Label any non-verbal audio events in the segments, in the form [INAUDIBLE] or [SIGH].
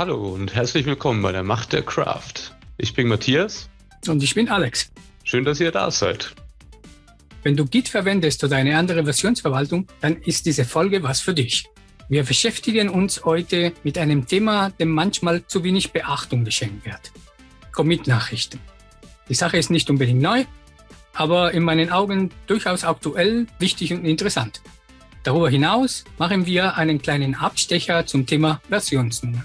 Hallo und herzlich willkommen bei der Macht der Craft. Ich bin Matthias. Und ich bin Alex. Schön, dass ihr da seid. Wenn du Git verwendest oder eine andere Versionsverwaltung, dann ist diese Folge was für dich. Wir beschäftigen uns heute mit einem Thema, dem manchmal zu wenig Beachtung geschenkt wird. Commit-Nachrichten. Die Sache ist nicht unbedingt neu, aber in meinen Augen durchaus aktuell, wichtig und interessant. Darüber hinaus machen wir einen kleinen Abstecher zum Thema Versionsnummer.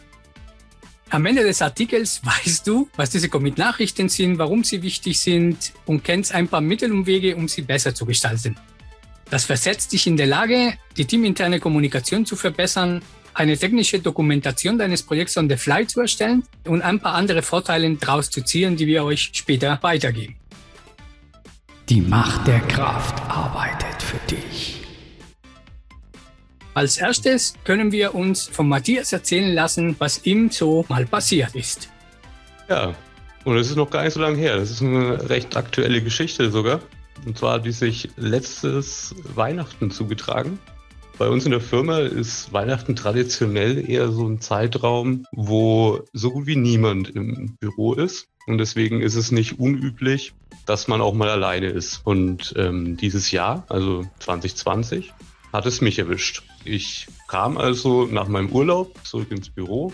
Am Ende des Artikels [LAUGHS] weißt du, was diese Commit-Nachrichten sind, warum sie wichtig sind und kennst ein paar Mittel und Wege, um sie besser zu gestalten. Das versetzt dich in der Lage, die teaminterne Kommunikation zu verbessern, eine technische Dokumentation deines Projekts on the fly zu erstellen und ein paar andere Vorteile daraus zu ziehen, die wir euch später weitergeben. Die Macht der Kraft arbeitet für dich. Als erstes können wir uns von Matthias erzählen lassen, was ihm so mal passiert ist. Ja, und es ist noch gar nicht so lange her. Das ist eine recht aktuelle Geschichte sogar. Und zwar hat die sich letztes Weihnachten zugetragen. Bei uns in der Firma ist Weihnachten traditionell eher so ein Zeitraum, wo so gut wie niemand im Büro ist. Und deswegen ist es nicht unüblich, dass man auch mal alleine ist. Und ähm, dieses Jahr, also 2020, hat es mich erwischt. Ich kam also nach meinem Urlaub zurück ins Büro.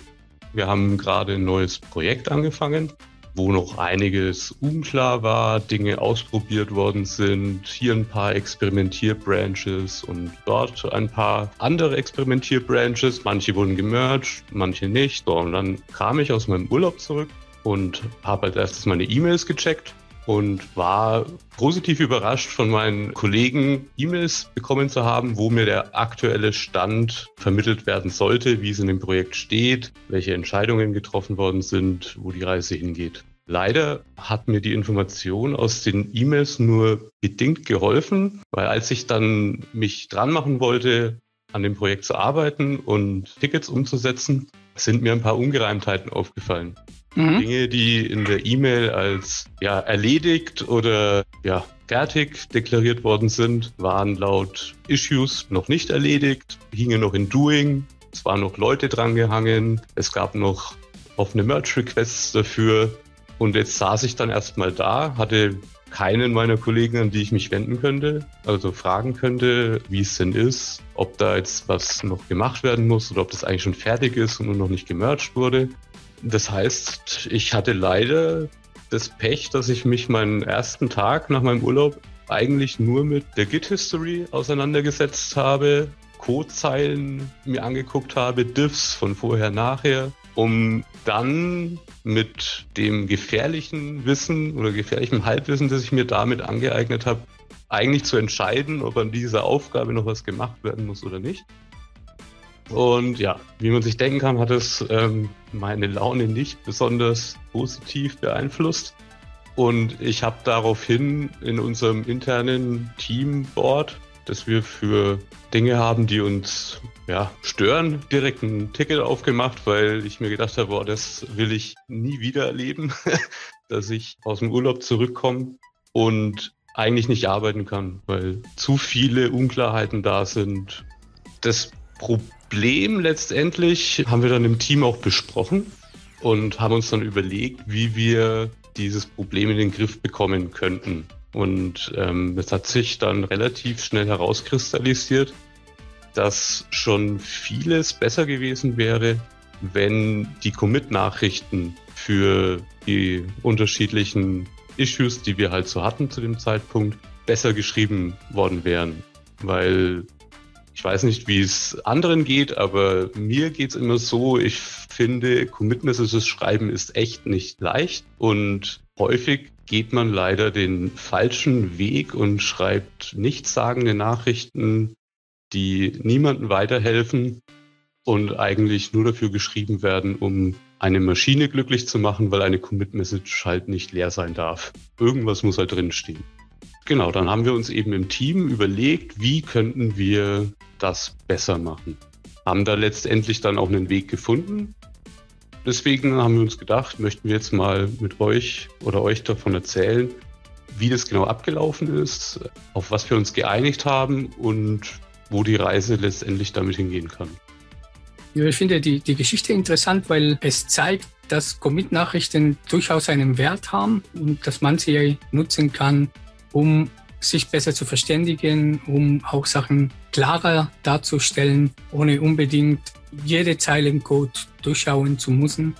Wir haben gerade ein neues Projekt angefangen, wo noch einiges unklar war, Dinge ausprobiert worden sind, hier ein paar Experimentierbranches und dort ein paar andere Experimentierbranches. Manche wurden gemerged, manche nicht. So, und dann kam ich aus meinem Urlaub zurück und habe als erstes meine E-Mails gecheckt und war positiv überrascht von meinen Kollegen, E-Mails bekommen zu haben, wo mir der aktuelle Stand vermittelt werden sollte, wie es in dem Projekt steht, welche Entscheidungen getroffen worden sind, wo die Reise hingeht. Leider hat mir die Information aus den E-Mails nur bedingt geholfen, weil als ich dann mich dran machen wollte, an dem Projekt zu arbeiten und Tickets umzusetzen, sind mir ein paar Ungereimtheiten aufgefallen. Mhm. Dinge, die in der E-Mail als ja, erledigt oder ja, fertig deklariert worden sind, waren laut Issues noch nicht erledigt, hingen noch in Doing, es waren noch Leute drangehangen, es gab noch offene Merge-Requests dafür. Und jetzt saß ich dann erstmal da, hatte keinen meiner Kollegen, an die ich mich wenden könnte, also fragen könnte, wie es denn ist, ob da jetzt was noch gemacht werden muss oder ob das eigentlich schon fertig ist und nur noch nicht gemerged wurde. Das heißt, ich hatte leider das Pech, dass ich mich meinen ersten Tag nach meinem Urlaub eigentlich nur mit der Git-History auseinandergesetzt habe, Codezeilen mir angeguckt habe, Diffs von vorher, nachher, um dann mit dem gefährlichen Wissen oder gefährlichen Halbwissen, das ich mir damit angeeignet habe, eigentlich zu entscheiden, ob an dieser Aufgabe noch was gemacht werden muss oder nicht. Und ja, wie man sich denken kann, hat es ähm, meine Laune nicht besonders positiv beeinflusst. Und ich habe daraufhin in unserem internen Teamboard, das wir für Dinge haben, die uns ja, stören, direkt ein Ticket aufgemacht, weil ich mir gedacht habe, boah, das will ich nie wieder erleben, [LAUGHS] dass ich aus dem Urlaub zurückkomme und eigentlich nicht arbeiten kann, weil zu viele Unklarheiten da sind. Das Problem letztendlich haben wir dann im Team auch besprochen und haben uns dann überlegt, wie wir dieses Problem in den Griff bekommen könnten. Und ähm, es hat sich dann relativ schnell herauskristallisiert, dass schon vieles besser gewesen wäre, wenn die Commit-Nachrichten für die unterschiedlichen Issues, die wir halt so hatten zu dem Zeitpunkt, besser geschrieben worden wären. Weil ich weiß nicht, wie es anderen geht, aber mir geht es immer so, ich finde, Commit Messages schreiben ist echt nicht leicht und häufig geht man leider den falschen Weg und schreibt nichtssagende Nachrichten, die niemandem weiterhelfen und eigentlich nur dafür geschrieben werden, um eine Maschine glücklich zu machen, weil eine Commit Message halt nicht leer sein darf. Irgendwas muss halt drinstehen. Genau, dann haben wir uns eben im Team überlegt, wie könnten wir das besser machen. Haben da letztendlich dann auch einen Weg gefunden. Deswegen haben wir uns gedacht, möchten wir jetzt mal mit euch oder euch davon erzählen, wie das genau abgelaufen ist, auf was wir uns geeinigt haben und wo die Reise letztendlich damit hingehen kann. Ich finde die, die Geschichte interessant, weil es zeigt, dass Commit-Nachrichten durchaus einen Wert haben und dass man sie nutzen kann, um sich besser zu verständigen, um auch Sachen klarer darzustellen, ohne unbedingt jede Zeile im Code durchschauen zu müssen.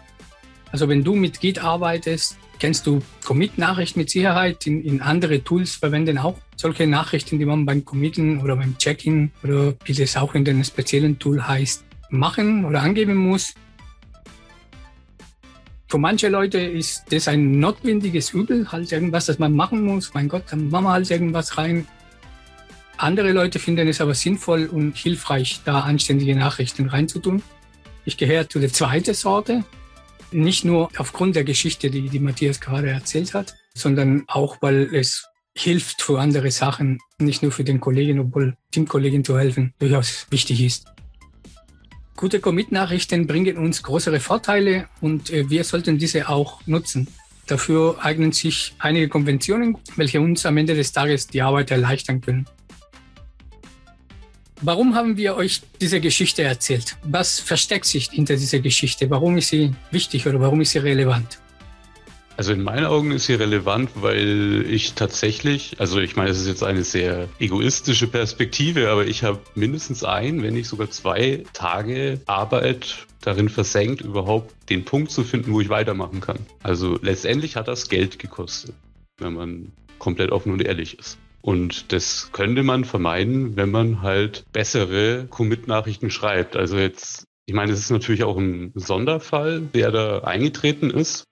Also wenn du mit Git arbeitest, kennst du Commit-Nachrichten mit Sicherheit. In, in, andere Tools verwenden auch solche Nachrichten, die man beim Committen oder beim Check-in oder wie das auch in dem speziellen Tool heißt, machen oder angeben muss. Für manche Leute ist das ein notwendiges Übel, halt irgendwas, das man machen muss. Mein Gott, dann machen wir halt irgendwas rein. Andere Leute finden es aber sinnvoll und hilfreich, da anständige Nachrichten reinzutun. Ich gehöre zu der zweiten Sorte. Nicht nur aufgrund der Geschichte, die, die Matthias gerade erzählt hat, sondern auch, weil es hilft für andere Sachen, nicht nur für den Kollegen, obwohl Teamkollegen zu helfen durchaus wichtig ist. Gute Commit-Nachrichten bringen uns größere Vorteile und äh, wir sollten diese auch nutzen. Dafür eignen sich einige Konventionen, welche uns am Ende des Tages die Arbeit erleichtern können. Warum haben wir euch diese Geschichte erzählt? Was versteckt sich hinter dieser Geschichte? Warum ist sie wichtig oder warum ist sie relevant? Also in meinen Augen ist sie relevant, weil ich tatsächlich, also ich meine, es ist jetzt eine sehr egoistische Perspektive, aber ich habe mindestens ein, wenn nicht sogar zwei Tage Arbeit darin versenkt, überhaupt den Punkt zu finden, wo ich weitermachen kann. Also letztendlich hat das Geld gekostet, wenn man komplett offen und ehrlich ist. Und das könnte man vermeiden, wenn man halt bessere Commit-Nachrichten schreibt. Also jetzt, ich meine, es ist natürlich auch ein Sonderfall, der da eingetreten ist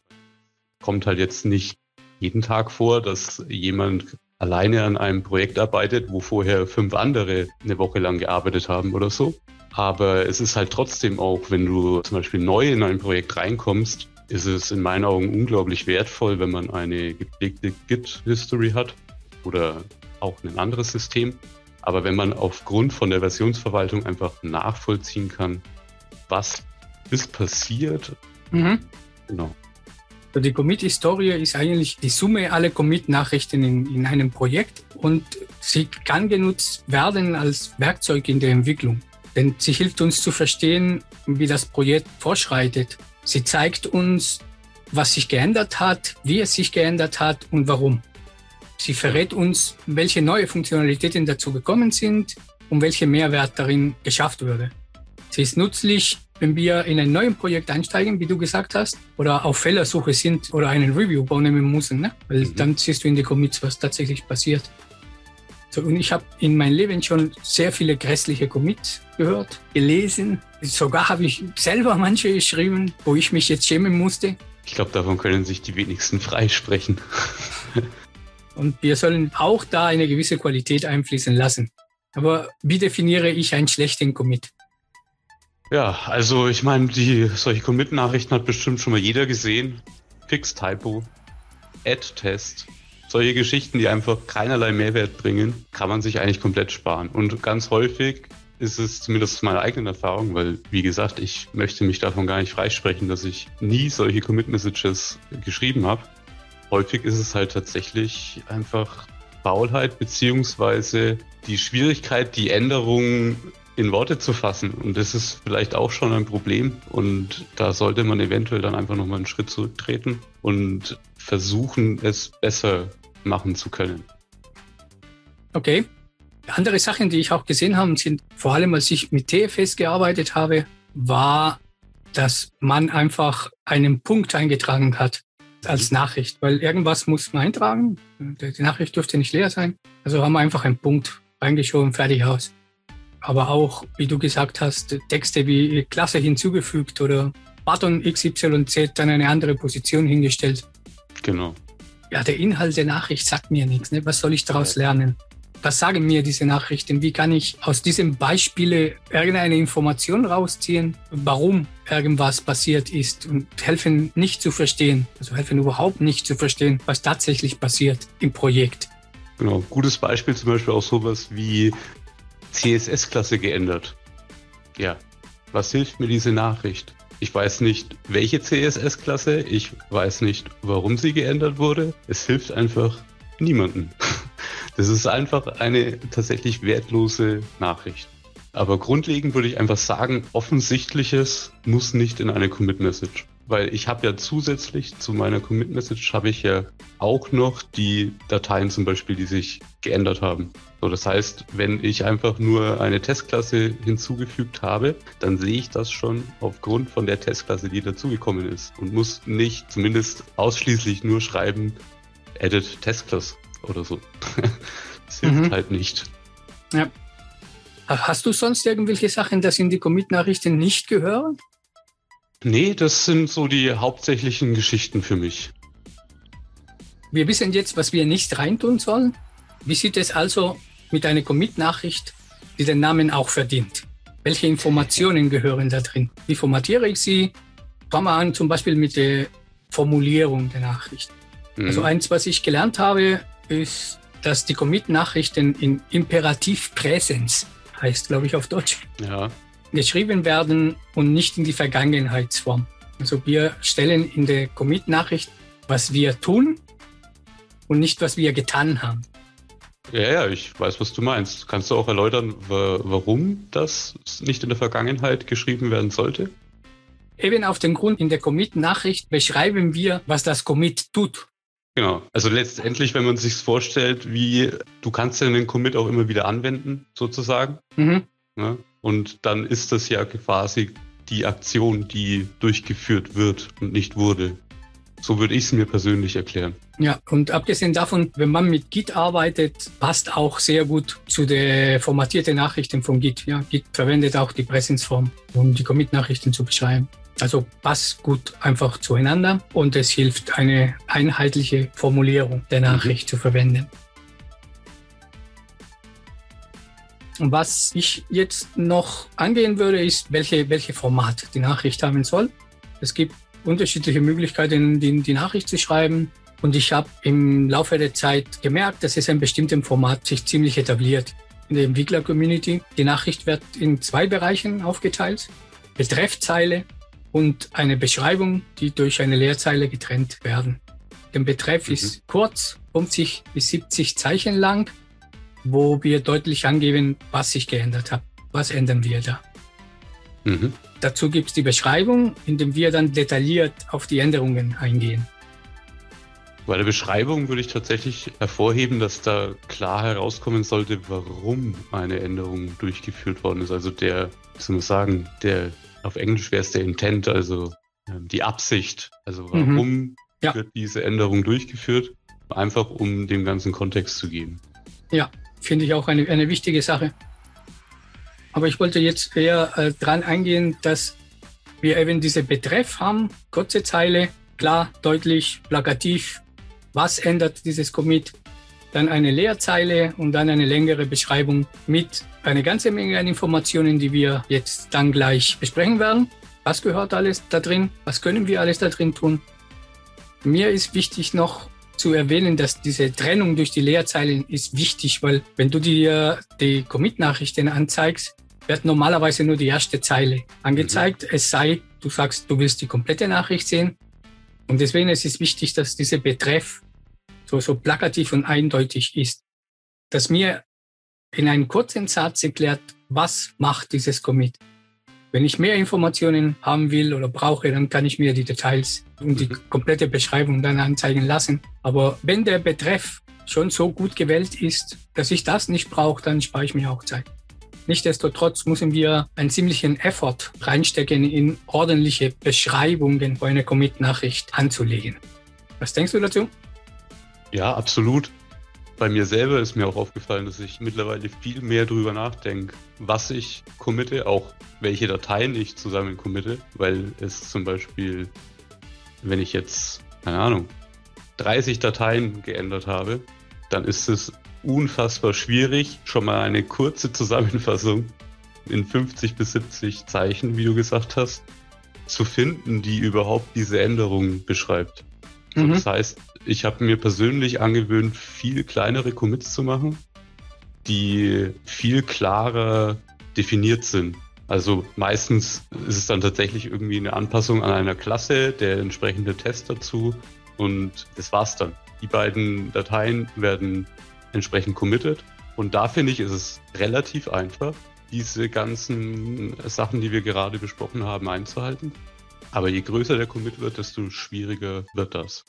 kommt halt jetzt nicht jeden Tag vor, dass jemand alleine an einem Projekt arbeitet, wo vorher fünf andere eine Woche lang gearbeitet haben oder so. Aber es ist halt trotzdem auch, wenn du zum Beispiel neu in ein Projekt reinkommst, ist es in meinen Augen unglaublich wertvoll, wenn man eine gepflegte Git-History hat oder auch ein anderes System. Aber wenn man aufgrund von der Versionsverwaltung einfach nachvollziehen kann, was ist passiert, mhm. genau, die Commit-Historie ist eigentlich die Summe aller Commit-Nachrichten in, in einem Projekt und sie kann genutzt werden als Werkzeug in der Entwicklung. Denn sie hilft uns zu verstehen, wie das Projekt vorschreitet. Sie zeigt uns, was sich geändert hat, wie es sich geändert hat und warum. Sie verrät uns, welche neue Funktionalitäten dazu gekommen sind und welche Mehrwert darin geschafft wurde. Sie ist nützlich wenn wir in ein neues Projekt einsteigen, wie du gesagt hast, oder auf Fehlersuche sind oder einen Review vornehmen müssen, ne? weil mhm. dann siehst du in die Commits, was tatsächlich passiert. So, und ich habe in meinem Leben schon sehr viele grässliche Commits gehört, gelesen. Sogar habe ich selber manche geschrieben, wo ich mich jetzt schämen musste. Ich glaube, davon können sich die wenigsten freisprechen. [LAUGHS] und wir sollen auch da eine gewisse Qualität einfließen lassen. Aber wie definiere ich einen schlechten Commit? Ja, also ich meine, die solche Commit-Nachrichten hat bestimmt schon mal jeder gesehen. Fix-Typo, Add-Test, solche Geschichten, die einfach keinerlei Mehrwert bringen, kann man sich eigentlich komplett sparen. Und ganz häufig ist es zumindest meine eigene Erfahrung, weil, wie gesagt, ich möchte mich davon gar nicht freisprechen, dass ich nie solche Commit-Messages geschrieben habe. Häufig ist es halt tatsächlich einfach Faulheit beziehungsweise die Schwierigkeit, die Änderungen in Worte zu fassen. Und das ist vielleicht auch schon ein Problem. Und da sollte man eventuell dann einfach nochmal einen Schritt zurücktreten und versuchen, es besser machen zu können. Okay. Andere Sachen, die ich auch gesehen habe, sind vor allem, als ich mit TFS gearbeitet habe, war, dass man einfach einen Punkt eingetragen hat als Nachricht, weil irgendwas muss man eintragen. Die Nachricht dürfte nicht leer sein. Also haben wir einfach einen Punkt reingeschoben, fertig aus aber auch, wie du gesagt hast, Texte wie Klasse hinzugefügt oder Button XYZ dann eine andere Position hingestellt. Genau. Ja, der Inhalt der Nachricht sagt mir nichts. Ne? Was soll ich daraus lernen? Was sagen mir diese Nachrichten? Wie kann ich aus diesen Beispielen irgendeine Information rausziehen, warum irgendwas passiert ist und helfen nicht zu verstehen, also helfen überhaupt nicht zu verstehen, was tatsächlich passiert im Projekt. Genau, gutes Beispiel zum Beispiel auch sowas wie CSS-Klasse geändert. Ja, was hilft mir diese Nachricht? Ich weiß nicht, welche CSS-Klasse, ich weiß nicht, warum sie geändert wurde. Es hilft einfach niemanden. Das ist einfach eine tatsächlich wertlose Nachricht. Aber grundlegend würde ich einfach sagen, offensichtliches muss nicht in eine Commit-Message. Weil ich habe ja zusätzlich zu meiner Commit-Message habe ich ja auch noch die Dateien zum Beispiel, die sich geändert haben. So, das heißt, wenn ich einfach nur eine Testklasse hinzugefügt habe, dann sehe ich das schon aufgrund von der Testklasse, die dazugekommen ist und muss nicht zumindest ausschließlich nur schreiben, edit Testclass oder so. [LAUGHS] das hilft mhm. halt nicht. Ja. Hast du sonst irgendwelche Sachen, das in die Commit-Nachrichten nicht gehören? Nee, das sind so die hauptsächlichen Geschichten für mich. Wir wissen jetzt, was wir nicht reintun sollen. Wie sieht es also mit einer Commit-Nachricht, die den Namen auch verdient? Welche Informationen [LAUGHS] gehören da drin? Wie formatiere ich sie? Fangen wir an zum Beispiel mit der Formulierung der Nachricht. Mhm. Also eins, was ich gelernt habe, ist, dass die Commit-Nachrichten in Imperativ Präsens heißt, glaube ich, auf Deutsch. Ja. Geschrieben werden und nicht in die Vergangenheitsform. Also wir stellen in der Commit-Nachricht, was wir tun und nicht, was wir getan haben. Ja, ja, ich weiß, was du meinst. Kannst du auch erläutern, warum das nicht in der Vergangenheit geschrieben werden sollte? Eben auf den Grund, in der Commit-Nachricht beschreiben wir, was das Commit tut. Genau. Also letztendlich, wenn man sich vorstellt, wie du kannst ja den Commit auch immer wieder anwenden, sozusagen. Mhm. Ja, und dann ist das ja quasi die Aktion, die durchgeführt wird und nicht wurde. So würde ich es mir persönlich erklären. Ja, und abgesehen davon, wenn man mit Git arbeitet, passt auch sehr gut zu der formatierten Nachrichten von Git. Ja, Git verwendet auch die Präsenzform, um die Commit-Nachrichten zu beschreiben. Also passt gut einfach zueinander und es hilft, eine einheitliche Formulierung der Nachricht mhm. zu verwenden. Und was ich jetzt noch angehen würde, ist, welche, welche Format die Nachricht haben soll. Es gibt unterschiedliche Möglichkeiten, die, die Nachricht zu schreiben. Und ich habe im Laufe der Zeit gemerkt, dass es ein bestimmtes Format sich ziemlich etabliert in der Entwickler-Community. Die Nachricht wird in zwei Bereichen aufgeteilt. Betreffzeile und eine Beschreibung, die durch eine Leerzeile getrennt werden. Der Betreff mhm. ist kurz, 50 bis 70 Zeichen lang, wo wir deutlich angeben, was sich geändert hat. Was ändern wir da? Mhm. Dazu gibt es die Beschreibung, in dem wir dann detailliert auf die Änderungen eingehen. Bei der Beschreibung würde ich tatsächlich hervorheben, dass da klar herauskommen sollte, warum eine Änderung durchgeführt worden ist. Also der, wie soll man sagen, der auf Englisch wäre es der Intent, also ähm, die Absicht. Also mhm. warum mhm. ja. wird diese Änderung durchgeführt? Einfach um dem ganzen Kontext zu geben. Ja, finde ich auch eine, eine wichtige Sache. Aber ich wollte jetzt eher äh, dran eingehen, dass wir eben diese Betreff haben, kurze Zeile, klar, deutlich, plakativ. Was ändert dieses Commit? dann eine Leerzeile und dann eine längere Beschreibung mit einer ganzen Menge an Informationen, die wir jetzt dann gleich besprechen werden. Was gehört alles da drin? Was können wir alles da drin tun? Mir ist wichtig noch zu erwähnen, dass diese Trennung durch die Leerzeilen ist wichtig, weil wenn du dir die Commit-Nachrichten anzeigst, wird normalerweise nur die erste Zeile angezeigt. Mhm. Es sei, du sagst, du willst die komplette Nachricht sehen. Und deswegen ist es wichtig, dass dieser Betreff so, so plakativ und eindeutig ist, dass mir in einem kurzen Satz erklärt, was macht dieses Commit. Wenn ich mehr Informationen haben will oder brauche, dann kann ich mir die Details und die mhm. komplette Beschreibung dann anzeigen lassen. Aber wenn der Betreff schon so gut gewählt ist, dass ich das nicht brauche, dann spare ich mir auch Zeit. Nichtsdestotrotz müssen wir einen ziemlichen Effort reinstecken, in ordentliche Beschreibungen für eine Commit-Nachricht anzulegen. Was denkst du dazu? Ja, absolut. Bei mir selber ist mir auch aufgefallen, dass ich mittlerweile viel mehr drüber nachdenke, was ich committe, auch welche Dateien ich zusammen committe, weil es zum Beispiel, wenn ich jetzt, keine Ahnung, 30 Dateien geändert habe, dann ist es unfassbar schwierig, schon mal eine kurze Zusammenfassung in 50 bis 70 Zeichen, wie du gesagt hast, zu finden, die überhaupt diese Änderung beschreibt. Mhm. Das heißt, ich habe mir persönlich angewöhnt, viel kleinere Commits zu machen, die viel klarer definiert sind. Also meistens ist es dann tatsächlich irgendwie eine Anpassung an einer Klasse, der entsprechende Test dazu und das war's dann. Die beiden Dateien werden entsprechend committed und da finde ich, ist es relativ einfach, diese ganzen Sachen, die wir gerade besprochen haben, einzuhalten. Aber je größer der Commit wird, desto schwieriger wird das.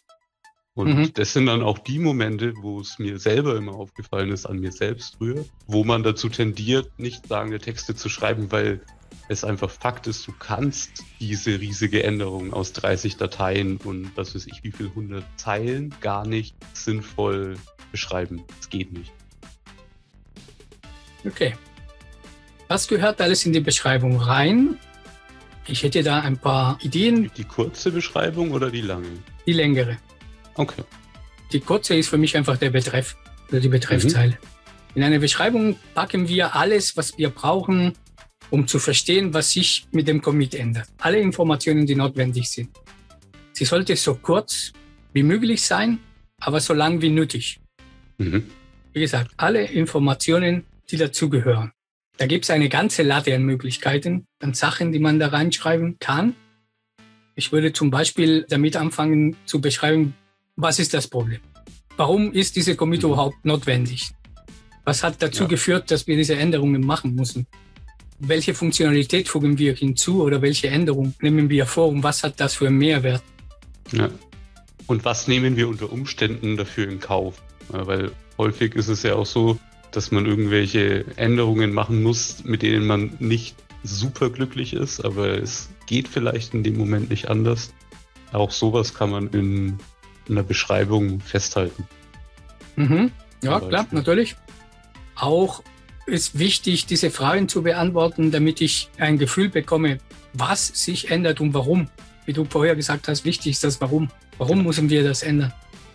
Und mhm. das sind dann auch die Momente, wo es mir selber immer aufgefallen ist, an mir selbst früher, wo man dazu tendiert, nicht sagende Texte zu schreiben, weil es einfach Fakt ist, du kannst diese riesige Änderung aus 30 Dateien und was weiß ich, wie viel 100 Zeilen gar nicht sinnvoll beschreiben. Es geht nicht. Okay. Was gehört alles in die Beschreibung rein? Ich hätte da ein paar Ideen. Die kurze Beschreibung oder die lange? Die längere. Okay. Die kurze ist für mich einfach der Betreff oder die Betreffzeile. Mhm. In einer Beschreibung packen wir alles, was wir brauchen, um zu verstehen, was sich mit dem Commit ändert. Alle Informationen, die notwendig sind. Sie sollte so kurz wie möglich sein, aber so lang wie nötig. Mhm. Wie gesagt, alle Informationen, die dazugehören. Da gibt es eine ganze Latte an Möglichkeiten, an Sachen, die man da reinschreiben kann. Ich würde zum Beispiel damit anfangen zu beschreiben, was ist das Problem? Warum ist diese Commit mhm. überhaupt notwendig? Was hat dazu ja. geführt, dass wir diese Änderungen machen müssen? welche Funktionalität fügen wir hinzu oder welche Änderung nehmen wir vor und was hat das für einen Mehrwert? Ja. Und was nehmen wir unter Umständen dafür in Kauf? Weil häufig ist es ja auch so, dass man irgendwelche Änderungen machen muss, mit denen man nicht super glücklich ist, aber es geht vielleicht in dem Moment nicht anders. Auch sowas kann man in einer Beschreibung festhalten. Mhm. Ja, klar, natürlich. Auch ist wichtig, diese Fragen zu beantworten, damit ich ein Gefühl bekomme, was sich ändert und warum. Wie du vorher gesagt hast, wichtig ist das Warum. Warum müssen wir das ändern?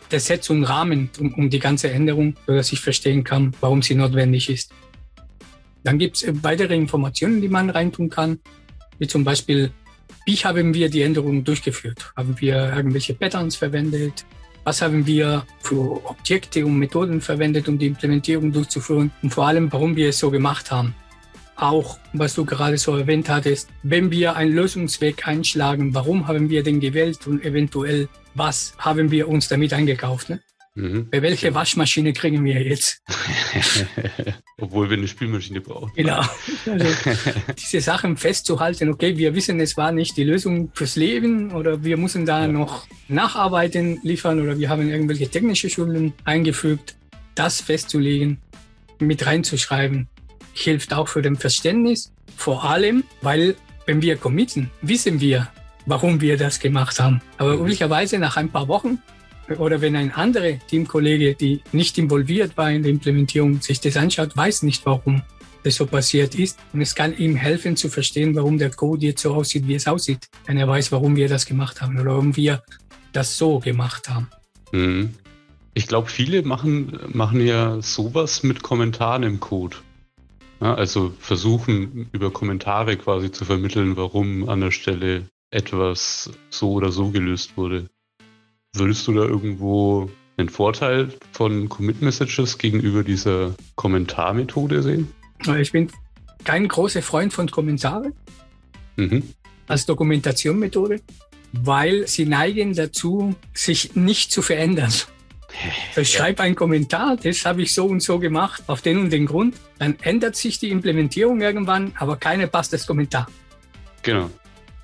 Das setzt einen Rahmen um, um die ganze Änderung, sodass ich verstehen kann, warum sie notwendig ist. Dann gibt es weitere Informationen, die man reintun kann, wie zum Beispiel, wie haben wir die Änderung durchgeführt? Haben wir irgendwelche Patterns verwendet? Was haben wir für Objekte und Methoden verwendet, um die Implementierung durchzuführen und vor allem, warum wir es so gemacht haben. Auch, was du gerade so erwähnt hattest, wenn wir einen Lösungsweg einschlagen, warum haben wir den gewählt und eventuell, was haben wir uns damit eingekauft? Ne? Mhm. Bei welche Waschmaschine kriegen wir jetzt? [LAUGHS] Obwohl wir eine Spülmaschine brauchen. Genau. Also, diese Sachen festzuhalten, okay, wir wissen, es war nicht die Lösung fürs Leben oder wir müssen da ja. noch Nacharbeiten liefern oder wir haben irgendwelche technische Schulden eingefügt. Das festzulegen, mit reinzuschreiben, hilft auch für den Verständnis. Vor allem, weil wenn wir committen, wissen wir, warum wir das gemacht haben. Aber mhm. üblicherweise nach ein paar Wochen oder wenn ein anderer Teamkollege, die nicht involviert war in der Implementierung, sich das anschaut, weiß nicht, warum das so passiert ist. Und es kann ihm helfen zu verstehen, warum der Code jetzt so aussieht, wie es aussieht. Wenn er weiß, warum wir das gemacht haben oder warum wir das so gemacht haben. Mhm. Ich glaube, viele machen, machen ja sowas mit Kommentaren im Code. Ja, also versuchen über Kommentare quasi zu vermitteln, warum an der Stelle etwas so oder so gelöst wurde. Würdest du da irgendwo einen Vorteil von Commit Messages gegenüber dieser Kommentarmethode sehen? Ich bin kein großer Freund von Kommentaren mhm. als Dokumentationmethode, weil sie neigen dazu, sich nicht zu verändern. [LAUGHS] Ich schreibe einen Kommentar, das habe ich so und so gemacht, auf den und den Grund. Dann ändert sich die Implementierung irgendwann, aber keine passt das Kommentar. Genau.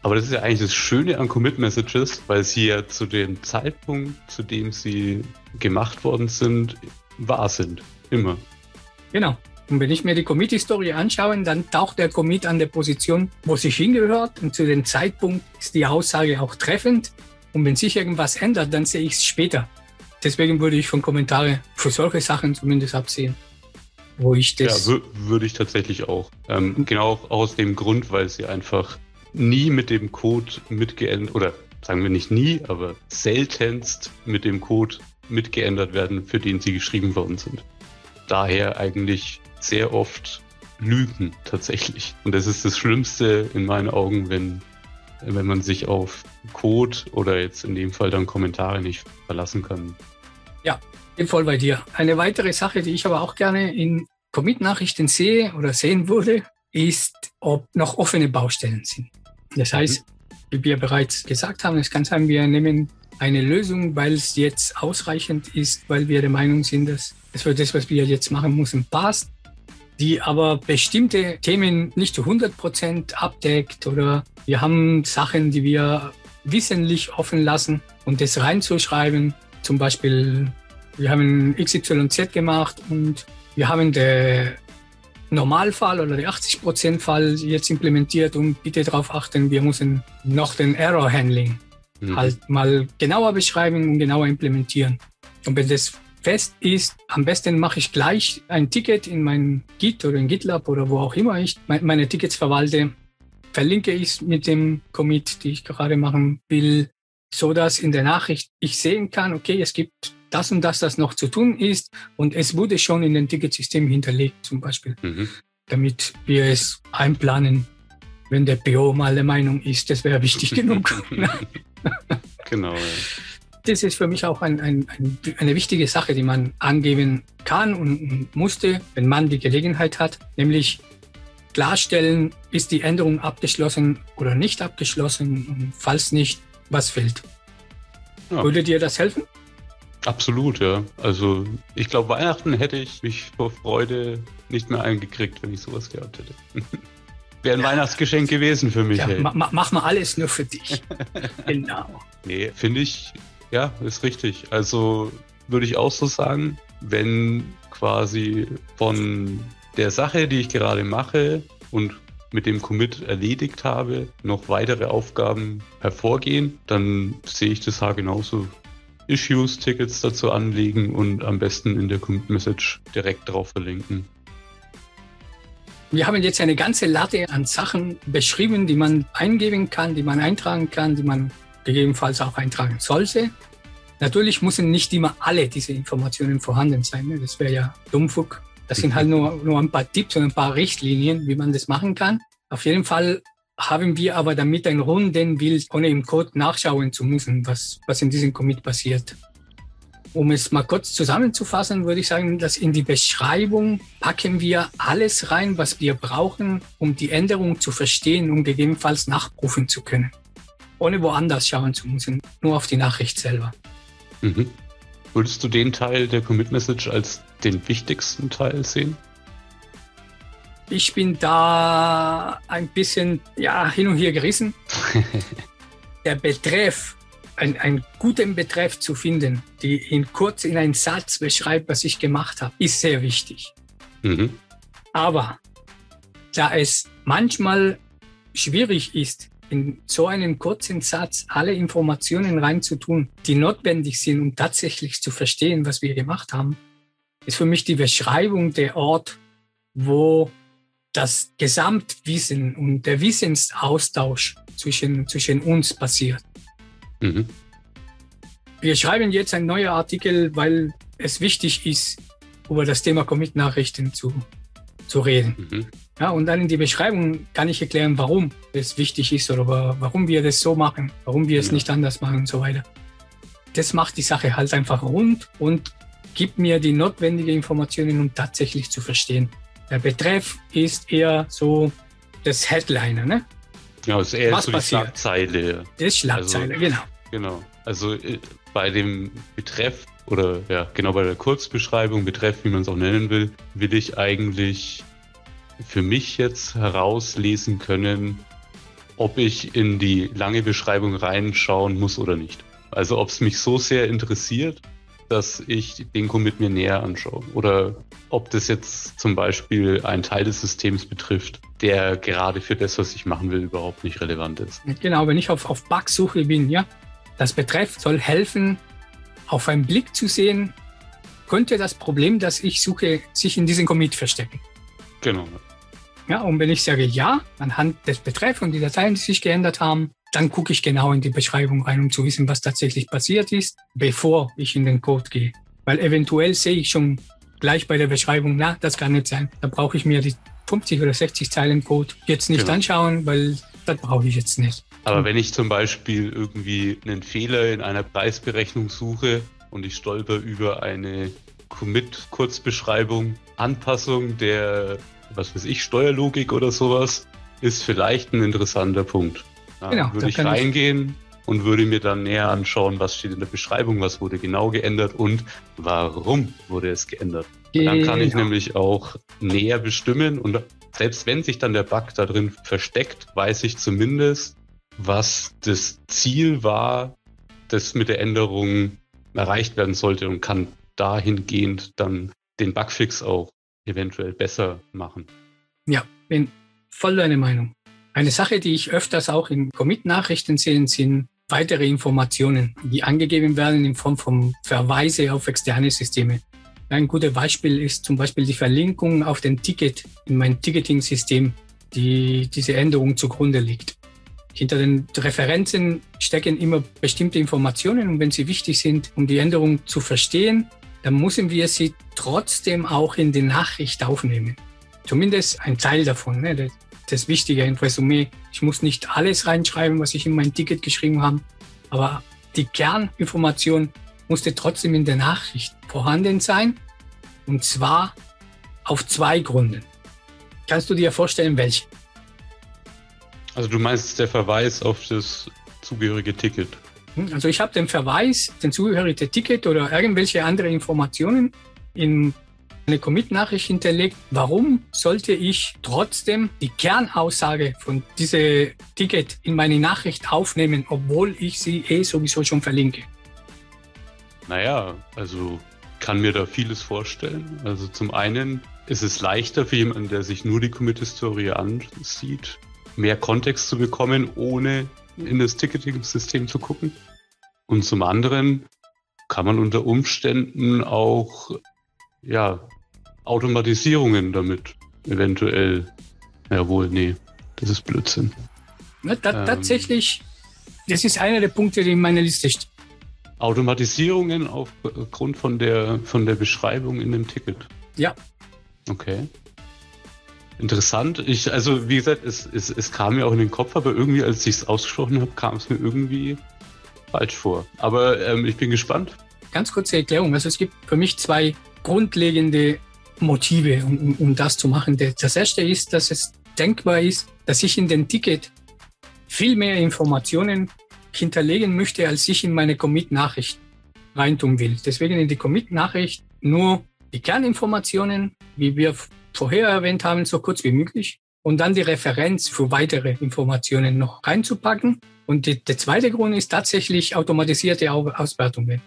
Aber das ist ja eigentlich das Schöne an Commit Messages, weil sie ja zu dem Zeitpunkt, zu dem sie gemacht worden sind, wahr sind. Immer. Genau. Und wenn ich mir die Commit-Historie anschaue, dann taucht der Commit an der Position, wo sich hingehört. Und zu dem Zeitpunkt ist die Aussage auch treffend. Und wenn sich irgendwas ändert, dann sehe ich es später. Deswegen würde ich von Kommentare für solche Sachen zumindest absehen. Wo ich das. Ja, würde ich tatsächlich auch. Ähm, genau aus dem Grund, weil sie einfach nie mit dem Code mitgeändert, oder sagen wir nicht nie, aber seltenst mit dem Code mitgeändert werden, für den sie geschrieben worden sind. Daher eigentlich sehr oft Lügen tatsächlich. Und das ist das Schlimmste in meinen Augen, wenn, wenn man sich auf Code oder jetzt in dem Fall dann Kommentare nicht verlassen kann. Ja, voll bei dir. Eine weitere Sache, die ich aber auch gerne in Commit-Nachrichten sehe oder sehen würde, ist, ob noch offene Baustellen sind. Das heißt, wie wir bereits gesagt haben, es kann sein, wir nehmen eine Lösung, weil es jetzt ausreichend ist, weil wir der Meinung sind, dass es für das, was wir jetzt machen müssen, passt. die aber bestimmte Themen nicht zu 100 Prozent abdeckt oder wir haben Sachen, die wir wissentlich offen lassen und das reinzuschreiben. Zum Beispiel, wir haben XYZ gemacht und wir haben den Normalfall oder den 80%-Fall jetzt implementiert und bitte darauf achten, wir müssen noch den Error Handling mhm. halt mal genauer beschreiben und genauer implementieren. Und wenn das fest ist, am besten mache ich gleich ein Ticket in mein Git oder in GitLab oder wo auch immer ich meine Tickets verwalte, verlinke ich es mit dem Commit, die ich gerade machen will, so dass in der Nachricht ich sehen kann, okay, es gibt das und das, das noch zu tun ist und es wurde schon in den Ticketsystem hinterlegt zum Beispiel, mhm. damit wir es einplanen, wenn der PO mal der Meinung ist, das wäre wichtig genug. [LAUGHS] [LAUGHS] genau. Ja das ist für mich auch ein, ein, ein, eine wichtige Sache, die man angeben kann und musste, wenn man die Gelegenheit hat, nämlich klarstellen, ist die Änderung abgeschlossen oder nicht abgeschlossen und falls nicht, was fehlt. Ja. Würde dir das helfen? Absolut, ja. Also ich glaube, Weihnachten hätte ich mich vor Freude nicht mehr eingekriegt, wenn ich sowas gehabt hätte. [LAUGHS] Wäre ein ja. Weihnachtsgeschenk gewesen für mich. Ja, ma mach mal alles nur für dich. [LAUGHS] genau. Nee, finde ich ja, ist richtig. Also würde ich auch so sagen, wenn quasi von der Sache, die ich gerade mache und mit dem Commit erledigt habe, noch weitere Aufgaben hervorgehen, dann sehe ich das H genauso. Issues, Tickets dazu anlegen und am besten in der Commit-Message direkt drauf verlinken. Wir haben jetzt eine ganze Latte an Sachen beschrieben, die man eingeben kann, die man eintragen kann, die man gegebenenfalls auch eintragen sollte. Natürlich müssen nicht immer alle diese Informationen vorhanden sein. Ne? Das wäre ja Dummfug. Das sind halt nur, nur ein paar Tipps und ein paar Richtlinien, wie man das machen kann. Auf jeden Fall haben wir aber damit ein runden Bild, ohne im Code nachschauen zu müssen, was, was in diesem Commit passiert. Um es mal kurz zusammenzufassen, würde ich sagen, dass in die Beschreibung packen wir alles rein, was wir brauchen, um die Änderung zu verstehen und gegebenenfalls nachprüfen zu können ohne woanders schauen zu müssen, nur auf die Nachricht selber. Mhm. Würdest du den Teil der Commit Message als den wichtigsten Teil sehen? Ich bin da ein bisschen ja, hin und her gerissen. [LAUGHS] der Betreff, ein, einen guten Betreff zu finden, die in kurz in einen Satz beschreibt, was ich gemacht habe, ist sehr wichtig. Mhm. Aber da es manchmal schwierig ist, in so einen kurzen Satz alle Informationen reinzutun, die notwendig sind, um tatsächlich zu verstehen, was wir gemacht haben, ist für mich die Beschreibung der Ort, wo das Gesamtwissen und der Wissensaustausch zwischen, zwischen uns passiert. Mhm. Wir schreiben jetzt ein neuer Artikel, weil es wichtig ist, über das Thema Commit-Nachrichten zu, zu reden. Mhm. Ja, und dann in die Beschreibung kann ich erklären, warum es wichtig ist oder warum wir das so machen, warum wir es ja. nicht anders machen und so weiter. Das macht die Sache halt einfach rund und gibt mir die notwendigen Informationen, um tatsächlich zu verstehen. Der Betreff ist eher so das Headliner, ne? Ja, ist eher Was so passiert? die Schlagzeile. Das Schlagzeile, also, genau. Genau. Also äh, bei dem Betreff oder ja, genau bei der Kurzbeschreibung, Betreff, wie man es auch nennen will, will ich eigentlich für mich jetzt herauslesen können, ob ich in die lange Beschreibung reinschauen muss oder nicht. Also ob es mich so sehr interessiert, dass ich den Commit mir näher anschaue. Oder ob das jetzt zum Beispiel einen Teil des Systems betrifft, der gerade für das, was ich machen will, überhaupt nicht relevant ist. Genau, wenn ich auf, auf Bugsuche bin, ja, das Betreff soll helfen, auf einen Blick zu sehen, könnte das Problem, das ich suche, sich in diesem Commit verstecken. Genau. Ja, und wenn ich sage ja, anhand des Betreffs und die Dateien, die sich geändert haben, dann gucke ich genau in die Beschreibung rein, um zu wissen, was tatsächlich passiert ist, bevor ich in den Code gehe. Weil eventuell sehe ich schon gleich bei der Beschreibung, na, das kann nicht sein. Da brauche ich mir die 50 oder 60 Zeilen Code jetzt nicht genau. anschauen, weil das brauche ich jetzt nicht. Aber wenn ich zum Beispiel irgendwie einen Fehler in einer Preisberechnung suche und ich stolper über eine Commit-Kurzbeschreibung, Anpassung der was weiß ich, Steuerlogik oder sowas, ist vielleicht ein interessanter Punkt. Ja, genau, würde ich reingehen ich und würde mir dann näher anschauen, was steht in der Beschreibung, was wurde genau geändert und warum wurde es geändert. Dann kann ich genau. nämlich auch näher bestimmen und selbst wenn sich dann der Bug da drin versteckt, weiß ich zumindest, was das Ziel war, das mit der Änderung erreicht werden sollte und kann dahingehend dann den Bugfix auch eventuell besser machen. Ja, bin voll deine Meinung. Eine Sache, die ich öfters auch in Commit-Nachrichten sehe, sind weitere Informationen, die angegeben werden in Form von Verweise auf externe Systeme. Ein gutes Beispiel ist zum Beispiel die Verlinkung auf den Ticket in mein Ticketing-System, die diese Änderung zugrunde liegt. Hinter den Referenzen stecken immer bestimmte Informationen und wenn sie wichtig sind, um die Änderung zu verstehen, dann müssen wir sie trotzdem auch in die Nachricht aufnehmen. Zumindest ein Teil davon. Ne? Das, Wichtige im Resümee. Ich muss nicht alles reinschreiben, was ich in mein Ticket geschrieben habe, aber die Kerninformation musste trotzdem in der Nachricht vorhanden sein. Und zwar auf zwei Gründen. Kannst du dir vorstellen, welche? Also du meinst der Verweis auf das zugehörige Ticket? Hm, also ich habe den Verweis, den zugehörigen Ticket oder irgendwelche andere Informationen in eine Commit-Nachricht hinterlegt. Warum sollte ich trotzdem die Kernaussage von diesem Ticket in meine Nachricht aufnehmen, obwohl ich sie eh sowieso schon verlinke? Naja, also kann mir da vieles vorstellen. Also zum einen ist es leichter für jemanden, der sich nur die Commit-Historie ansieht, mehr Kontext zu bekommen, ohne in das Ticketing-System zu gucken. Und zum anderen kann man unter Umständen auch ja, Automatisierungen damit eventuell. Jawohl, nee, das ist Blödsinn. Ja, ta ähm, tatsächlich, das ist einer der Punkte, die in meiner Liste steht. Automatisierungen aufgrund von der, von der Beschreibung in dem Ticket. Ja. Okay. Interessant. Ich, also wie gesagt, es, es, es kam mir auch in den Kopf, aber irgendwie, als ich es ausgesprochen habe, kam es mir irgendwie falsch vor. Aber ähm, ich bin gespannt. Ganz kurze Erklärung. Also es gibt für mich zwei grundlegende Motive, um, um das zu machen. Das erste ist, dass es denkbar ist, dass ich in den Ticket viel mehr Informationen hinterlegen möchte, als ich in meine Commit-Nachricht reintun will. Deswegen in die Commit-Nachricht nur die Kerninformationen, wie wir vorher erwähnt haben, so kurz wie möglich. Und dann die Referenz für weitere Informationen noch reinzupacken. Und die, der zweite Grund ist tatsächlich automatisierte Auswertungen.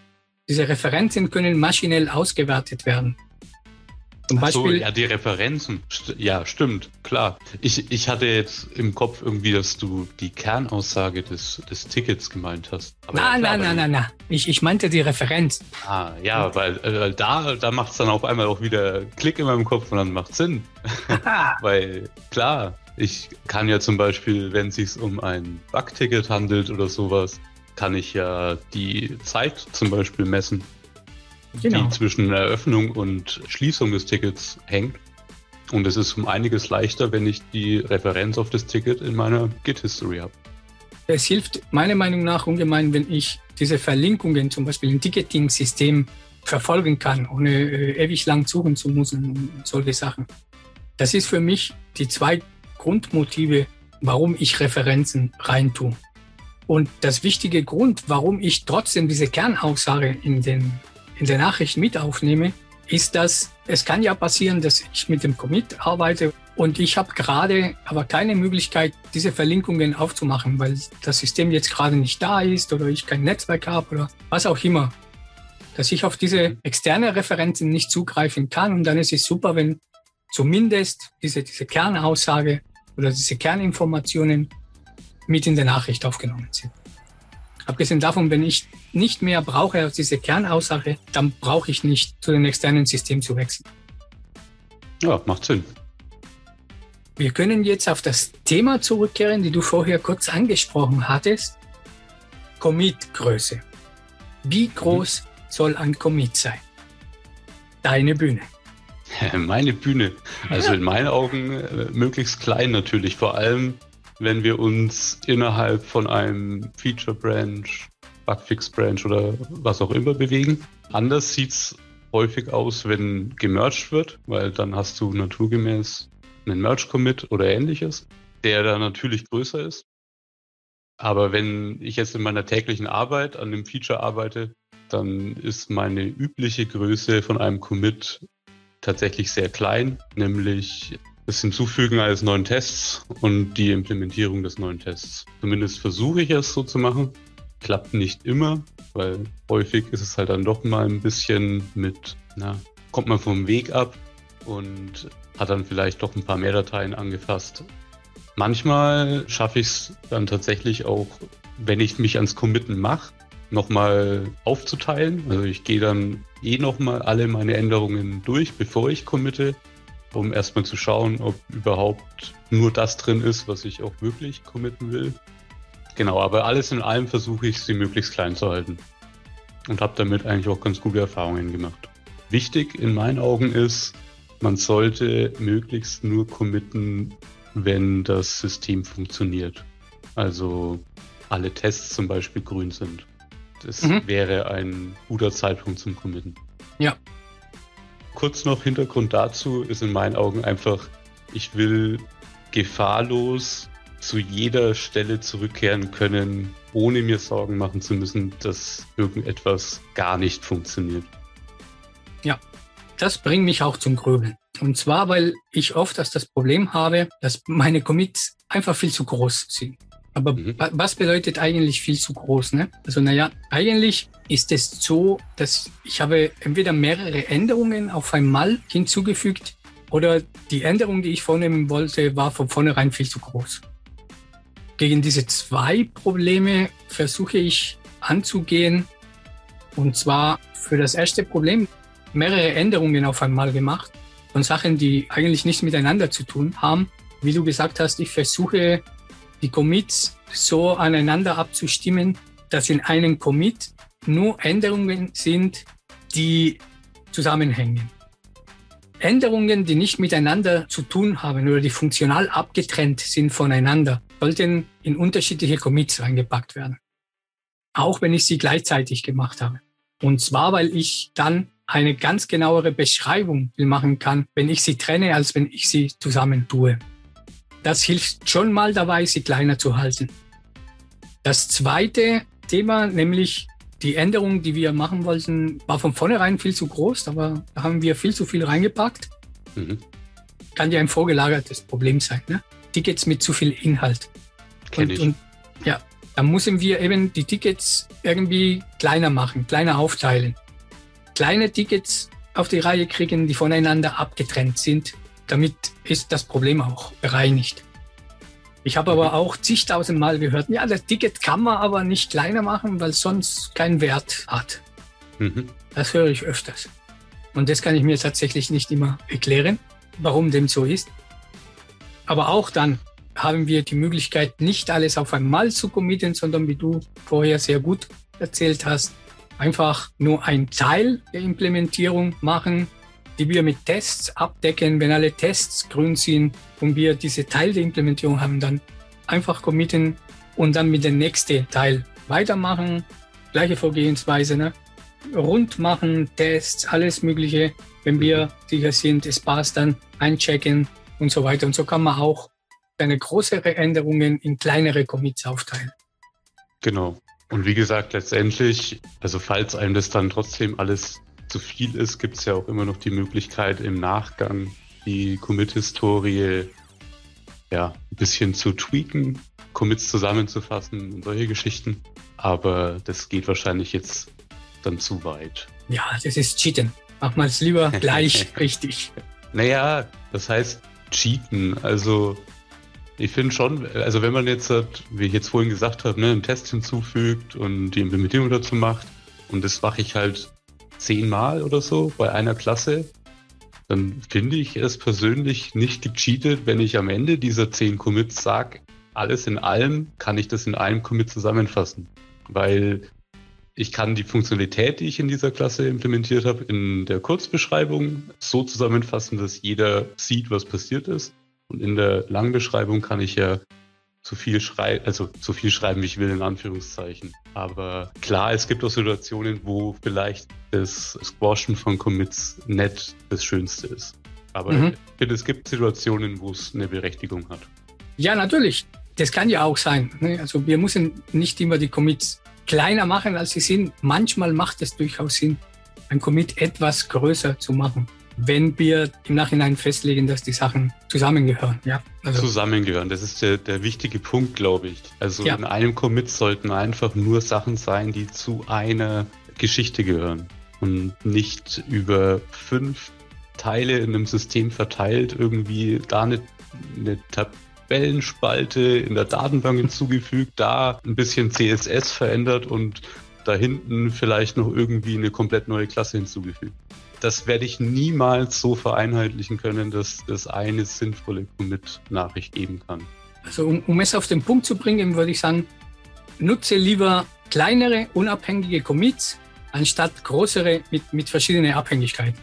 Diese Referenzen können maschinell ausgewertet werden. Zum Beispiel. So, ja, die Referenzen. Ja, stimmt, klar. Ich, ich hatte jetzt im Kopf irgendwie, dass du die Kernaussage des, des Tickets gemeint hast. Aber nein, ja, nein, nein, nein, nein. Ich, ich meinte die Referenz. Ah, ja, weil äh, da, da macht es dann auf einmal auch wieder Klick in meinem Kopf und dann macht Sinn. [LAUGHS] [LAUGHS] weil, klar, ich kann ja zum Beispiel, wenn es sich um ein Bug-Ticket handelt oder sowas, kann ich ja die Zeit zum Beispiel messen genau. die zwischen Eröffnung und Schließung des Tickets hängt. Und es ist um einiges leichter, wenn ich die Referenz auf das Ticket in meiner Git-History habe. Es hilft meiner Meinung nach ungemein, wenn ich diese Verlinkungen zum Beispiel im Ticketing-System verfolgen kann, ohne äh, ewig lang suchen zu müssen und solche Sachen. Das ist für mich die zwei Grundmotive, warum ich Referenzen reintue. Und das wichtige Grund, warum ich trotzdem diese Kernaussage in den in der Nachricht mit aufnehme, ist, dass es kann ja passieren, dass ich mit dem Commit arbeite und ich habe gerade aber keine Möglichkeit, diese Verlinkungen aufzumachen, weil das System jetzt gerade nicht da ist oder ich kein Netzwerk habe oder was auch immer. Dass ich auf diese externe Referenzen nicht zugreifen kann und dann ist es super, wenn zumindest diese, diese Kernaussage oder diese Kerninformationen mit in der Nachricht aufgenommen sind. Abgesehen davon, wenn ich nicht mehr brauche als diese Kernaussage, dann brauche ich nicht zu dem externen System zu wechseln. Ja, macht Sinn. Wir können jetzt auf das Thema zurückkehren, die du vorher kurz angesprochen hattest. Commit-Größe. Wie groß mhm. soll ein Commit sein? Deine Bühne. [LAUGHS] Meine Bühne. Also ja. [LAUGHS] in meinen Augen äh, möglichst klein natürlich. Vor allem, wenn wir uns innerhalb von einem Feature Branch, Bugfix Branch oder was auch immer bewegen. Anders sieht es häufig aus, wenn gemerged wird, weil dann hast du naturgemäß einen Merge-Commit oder ähnliches, der dann natürlich größer ist. Aber wenn ich jetzt in meiner täglichen Arbeit an dem Feature arbeite, dann ist meine übliche Größe von einem Commit tatsächlich sehr klein, nämlich das Hinzufügen eines neuen Tests und die Implementierung des neuen Tests. Zumindest versuche ich es so zu machen. Klappt nicht immer, weil häufig ist es halt dann doch mal ein bisschen mit, na, kommt man vom Weg ab und hat dann vielleicht doch ein paar mehr Dateien angefasst. Manchmal schaffe ich es dann tatsächlich auch, wenn ich mich ans Committen mache, nochmal aufzuteilen. Also ich gehe dann eh nochmal alle meine Änderungen durch, bevor ich committe, um erstmal zu schauen, ob überhaupt nur das drin ist, was ich auch wirklich committen will. Genau, aber alles in allem versuche ich, sie möglichst klein zu halten. Und habe damit eigentlich auch ganz gute Erfahrungen gemacht. Wichtig in meinen Augen ist, man sollte möglichst nur committen, wenn das System funktioniert. Also alle Tests zum Beispiel grün sind. Das mhm. wäre ein guter Zeitpunkt zum Committen. Ja. Kurz noch Hintergrund dazu ist in meinen Augen einfach, ich will gefahrlos zu jeder Stelle zurückkehren können, ohne mir Sorgen machen zu müssen, dass irgendetwas gar nicht funktioniert. Ja, das bringt mich auch zum Grübeln. Und zwar, weil ich oft das Problem habe, dass meine Commits einfach viel zu groß sind. Aber mhm. was bedeutet eigentlich viel zu groß? Ne? Also naja, eigentlich ist es so, dass ich habe entweder mehrere Änderungen auf einmal hinzugefügt oder die Änderung, die ich vornehmen wollte, war von vornherein viel zu groß. Gegen diese zwei Probleme versuche ich anzugehen. Und zwar für das erste Problem mehrere Änderungen auf einmal gemacht von Sachen, die eigentlich nichts miteinander zu tun haben. Wie du gesagt hast, ich versuche die Commits so aneinander abzustimmen, dass in einem Commit nur Änderungen sind, die zusammenhängen. Änderungen, die nicht miteinander zu tun haben oder die funktional abgetrennt sind voneinander, sollten in unterschiedliche Commits reingepackt werden. Auch wenn ich sie gleichzeitig gemacht habe. Und zwar, weil ich dann eine ganz genauere Beschreibung machen kann, wenn ich sie trenne, als wenn ich sie zusammen tue. Das hilft schon mal dabei, sie kleiner zu halten. Das zweite Thema, nämlich die Änderung, die wir machen wollten, war von vornherein viel zu groß, aber da haben wir viel zu viel reingepackt. Mhm. Kann ja ein vorgelagertes Problem sein. Ne? Tickets mit zu viel Inhalt. Kenn und, ich. und ja, da müssen wir eben die Tickets irgendwie kleiner machen, kleiner aufteilen. Kleine Tickets auf die Reihe kriegen, die voneinander abgetrennt sind, damit ist das Problem auch bereinigt. Ich habe aber auch zigtausend Mal gehört, ja, das Ticket kann man aber nicht kleiner machen, weil sonst keinen Wert hat. Mhm. Das höre ich öfters. Und das kann ich mir tatsächlich nicht immer erklären, warum dem so ist. Aber auch dann haben wir die Möglichkeit, nicht alles auf einmal zu committen, sondern wie du vorher sehr gut erzählt hast, einfach nur ein Teil der Implementierung machen, die wir mit Tests abdecken. Wenn alle Tests grün sind und wir diese Teil der Implementierung haben, dann einfach committen und dann mit dem nächsten Teil weitermachen. Gleiche Vorgehensweise, ne? rund machen, Tests, alles Mögliche. Wenn wir sicher sind, es passt, dann einchecken und so weiter. Und so kann man auch eine größere Änderungen in kleinere Commits aufteilen. Genau. Und wie gesagt, letztendlich, also falls einem das dann trotzdem alles zu viel ist, gibt es ja auch immer noch die Möglichkeit im Nachgang die Commit-Historie ja, ein bisschen zu tweaken, Commits zusammenzufassen und solche Geschichten. Aber das geht wahrscheinlich jetzt dann zu weit. Ja, das ist Cheaten. Mach mal es lieber [LAUGHS] gleich richtig. Naja, das heißt Cheaten. Also ich finde schon, also wenn man jetzt, wie ich jetzt vorhin gesagt habe, ne, einen Test hinzufügt und die Implementierung dazu macht und das mache ich halt zehnmal oder so bei einer Klasse, dann finde ich es persönlich nicht gecheatet, wenn ich am Ende dieser zehn Commits sage, alles in allem kann ich das in einem Commit zusammenfassen. Weil ich kann die Funktionalität, die ich in dieser Klasse implementiert habe, in der Kurzbeschreibung so zusammenfassen, dass jeder sieht, was passiert ist. Und in der Langbeschreibung kann ich ja so viel schreiben, also so viel schreiben, wie ich will, in Anführungszeichen. Aber klar, es gibt auch Situationen, wo vielleicht das Squashen von Commits nett das Schönste ist. Aber mhm. ich finde, es gibt Situationen, wo es eine Berechtigung hat. Ja, natürlich. Das kann ja auch sein. Ne? Also wir müssen nicht immer die Commits kleiner machen, als sie sind. Manchmal macht es durchaus Sinn, ein Commit etwas größer zu machen. Wenn wir im Nachhinein festlegen, dass die Sachen zusammengehören. Ja, also. Zusammengehören, das ist der, der wichtige Punkt, glaube ich. Also ja. in einem Commit sollten einfach nur Sachen sein, die zu einer Geschichte gehören und nicht über fünf Teile in einem System verteilt irgendwie da eine, eine Tabellenspalte in der Datenbank [LAUGHS] hinzugefügt, da ein bisschen CSS verändert und da hinten vielleicht noch irgendwie eine komplett neue Klasse hinzugefügt. Das werde ich niemals so vereinheitlichen können, dass das eine sinnvolle Commit-Nachricht geben kann. Also um, um es auf den Punkt zu bringen, würde ich sagen, nutze lieber kleinere, unabhängige Commits, anstatt größere mit, mit verschiedenen Abhängigkeiten.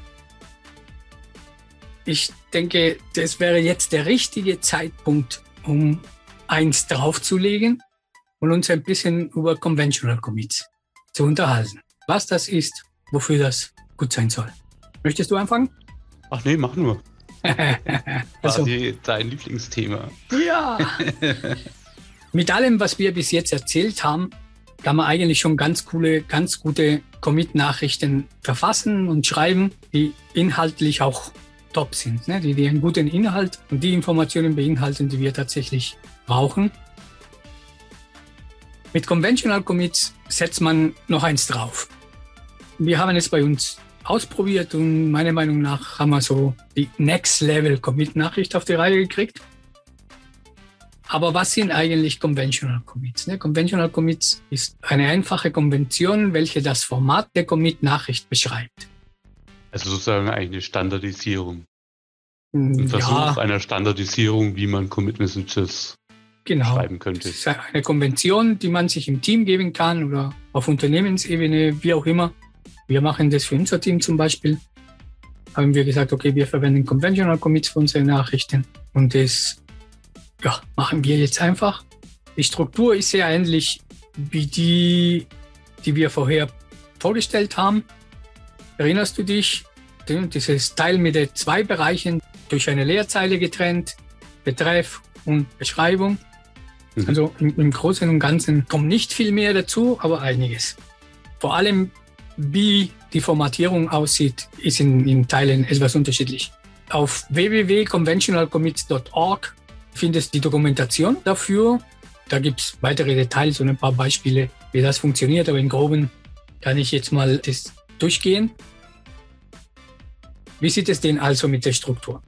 Ich denke, das wäre jetzt der richtige Zeitpunkt, um eins draufzulegen und uns ein bisschen über Conventional Commits zu unterhalten. Was das ist, wofür das gut sein soll. Möchtest du anfangen? Ach nee, mach nur. [LAUGHS] also, Quasi dein Lieblingsthema. Ja. [LAUGHS] Mit allem, was wir bis jetzt erzählt haben, kann man eigentlich schon ganz coole, ganz gute Commit-Nachrichten verfassen und schreiben, die inhaltlich auch top sind, ne? die, die einen guten Inhalt und die Informationen beinhalten, die wir tatsächlich brauchen. Mit Conventional Commits setzt man noch eins drauf. Wir haben es bei uns ausprobiert und meiner Meinung nach haben wir so die Next Level Commit Nachricht auf die Reihe gekriegt. Aber was sind eigentlich Conventional Commits? Ne? Conventional Commits ist eine einfache Konvention, welche das Format der Commit-Nachricht beschreibt. Also sozusagen eigentlich eine Standardisierung. Ein hm, Versuch ja. einer Standardisierung, wie man Commit Messages genau. schreiben könnte. Das ist eine Konvention, die man sich im Team geben kann oder auf Unternehmensebene, wie auch immer. Wir machen das für unser Team zum Beispiel. Haben wir gesagt, okay, wir verwenden Conventional Commits für unsere Nachrichten und das ja, machen wir jetzt einfach. Die Struktur ist sehr ähnlich wie die, die wir vorher vorgestellt haben. Erinnerst du dich? Dieses Teil mit den zwei Bereichen durch eine Leerzeile getrennt, Betreff und Beschreibung. Mhm. Also im, im Großen und Ganzen kommt nicht viel mehr dazu, aber einiges. Vor allem, wie die Formatierung aussieht, ist in, in Teilen etwas unterschiedlich. Auf www.conventionalcommits.org findest du die Dokumentation dafür. Da gibt es weitere Details und ein paar Beispiele, wie das funktioniert, aber im Groben kann ich jetzt mal das durchgehen. Wie sieht es denn also mit der Struktur?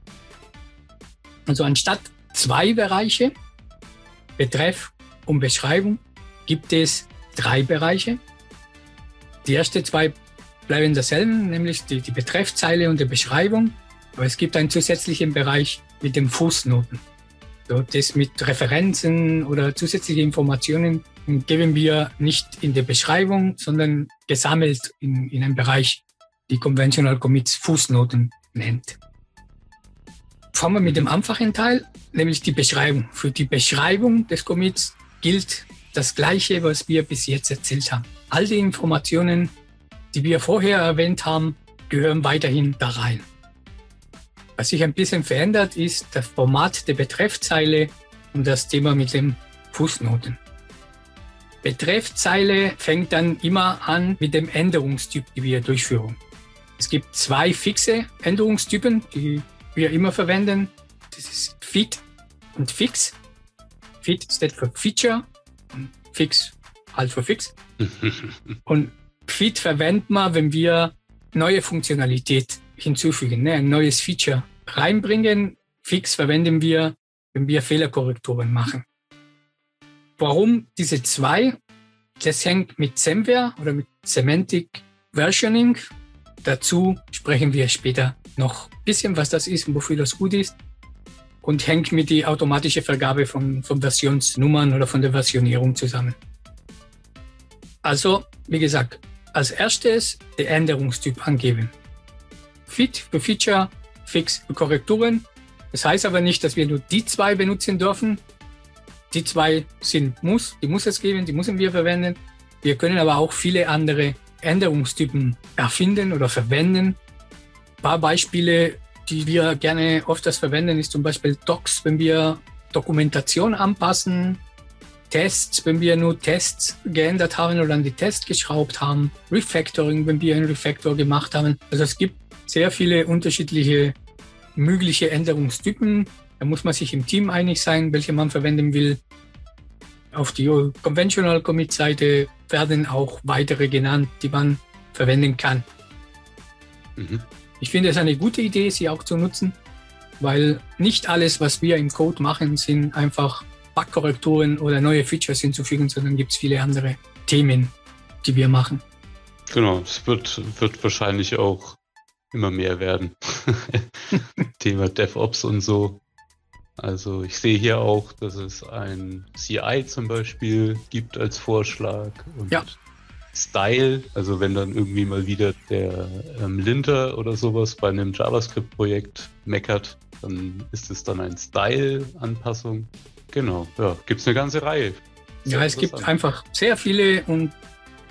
Also anstatt zwei Bereiche, Betreff und Beschreibung, gibt es drei Bereiche. Die ersten zwei bleiben dasselben, nämlich die, die Betreffzeile und die Beschreibung. Aber es gibt einen zusätzlichen Bereich mit den Fußnoten. So, das mit Referenzen oder zusätzliche Informationen geben wir nicht in der Beschreibung, sondern gesammelt in, in einem Bereich, die Conventional Commits Fußnoten nennt. Fangen wir mit dem einfachen Teil, nämlich die Beschreibung. Für die Beschreibung des Commits gilt das Gleiche, was wir bis jetzt erzählt haben. All die Informationen, die wir vorher erwähnt haben, gehören weiterhin da rein. Was sich ein bisschen verändert, ist das Format der Betreffzeile und das Thema mit den Fußnoten. Betreffzeile fängt dann immer an mit dem Änderungstyp, die wir durchführen. Es gibt zwei fixe Änderungstypen, die wir immer verwenden. Das ist Fit und Fix. Fit steht für Feature Fix halt für Fix. [LAUGHS] und Fit verwendet man, wenn wir neue Funktionalität hinzufügen, ne? ein neues Feature reinbringen. Fix verwenden wir, wenn wir Fehlerkorrekturen machen. Warum diese zwei? Das hängt mit Semware oder mit Semantic Versioning. Dazu sprechen wir später noch ein bisschen, was das ist und wofür das gut ist. Und hängt mit der automatischen Vergabe von, von Versionsnummern oder von der Versionierung zusammen. Also, wie gesagt, als erstes der Änderungstyp angeben. Fit für Feature, Fix für Korrekturen. Das heißt aber nicht, dass wir nur die zwei benutzen dürfen. Die zwei sind Muss, die muss es geben, die müssen wir verwenden. Wir können aber auch viele andere Änderungstypen erfinden oder verwenden. Ein paar Beispiele, die wir gerne öfters verwenden, ist zum Beispiel Docs, wenn wir Dokumentation anpassen, Tests, wenn wir nur Tests geändert haben oder an die Tests geschraubt haben, Refactoring, wenn wir einen Refactor gemacht haben. Also es gibt sehr viele unterschiedliche mögliche Änderungstypen. Da muss man sich im Team einig sein, welche man verwenden will. Auf die Conventional Commit Seite werden auch weitere genannt, die man verwenden kann. Mhm. Ich finde es eine gute Idee, sie auch zu nutzen, weil nicht alles, was wir im Code machen, sind einfach Bugkorrekturen oder neue Features hinzufügen, sondern gibt es viele andere Themen, die wir machen. Genau, es wird, wird wahrscheinlich auch immer mehr werden. [LAUGHS] Thema DevOps und so. Also ich sehe hier auch, dass es ein CI zum Beispiel gibt als Vorschlag und ja. Style, also wenn dann irgendwie mal wieder der ähm, Linter oder sowas bei einem JavaScript-Projekt meckert, dann ist es dann ein Style-Anpassung. Genau, ja, gibt es eine ganze Reihe. Sehr ja, es gibt einfach sehr viele und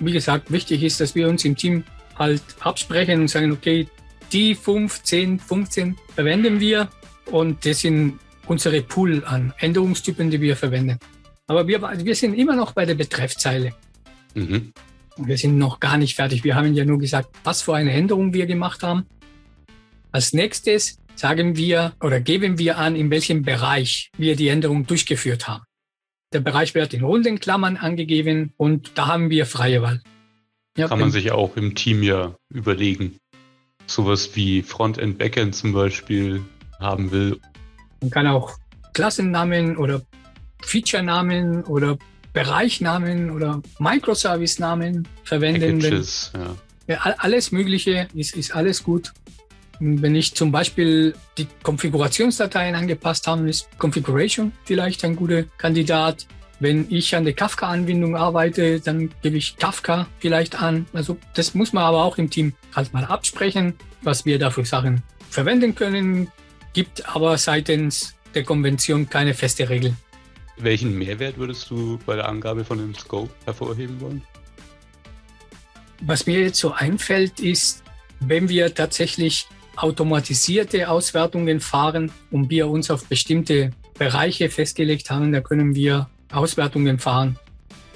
wie gesagt, wichtig ist, dass wir uns im Team halt absprechen und sagen, okay, die 5, 10, 15 verwenden wir und das sind unsere Pool an Änderungstypen, die wir verwenden. Aber wir, wir sind immer noch bei der Betreffzeile. Mhm. Wir sind noch gar nicht fertig. Wir haben ja nur gesagt, was für eine Änderung wir gemacht haben. Als nächstes sagen wir oder geben wir an, in welchem Bereich wir die Änderung durchgeführt haben. Der Bereich wird in runden Klammern angegeben und da haben wir freie Wahl. Ja, Kann man sich auch im Team ja überlegen. Sowas wie Frontend, Backend zum Beispiel haben will. Man kann auch Klassennamen oder Feature-Namen oder Bereichnamen oder Microservice-Namen verwenden. Packages, ja. ja. Alles Mögliche ist, ist alles gut. Wenn ich zum Beispiel die Konfigurationsdateien angepasst habe, ist Configuration vielleicht ein guter Kandidat. Wenn ich an der Kafka-Anbindung arbeite, dann gebe ich Kafka vielleicht an. Also das muss man aber auch im Team halt mal absprechen, was wir da für Sachen verwenden können. Gibt aber seitens der Konvention keine feste Regel. Welchen Mehrwert würdest du bei der Angabe von dem Scope hervorheben wollen? Was mir jetzt so einfällt, ist, wenn wir tatsächlich automatisierte Auswertungen fahren und wir uns auf bestimmte Bereiche festgelegt haben, da können wir Auswertungen fahren,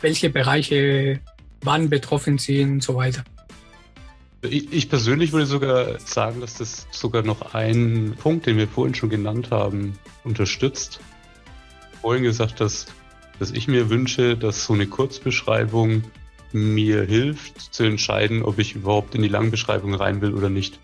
welche Bereiche wann betroffen sind und so weiter. Ich persönlich würde sogar sagen, dass das sogar noch einen Punkt, den wir vorhin schon genannt haben, unterstützt. Vorhin gesagt, dass, dass ich mir wünsche, dass so eine Kurzbeschreibung mir hilft zu entscheiden, ob ich überhaupt in die Langbeschreibung rein will oder nicht.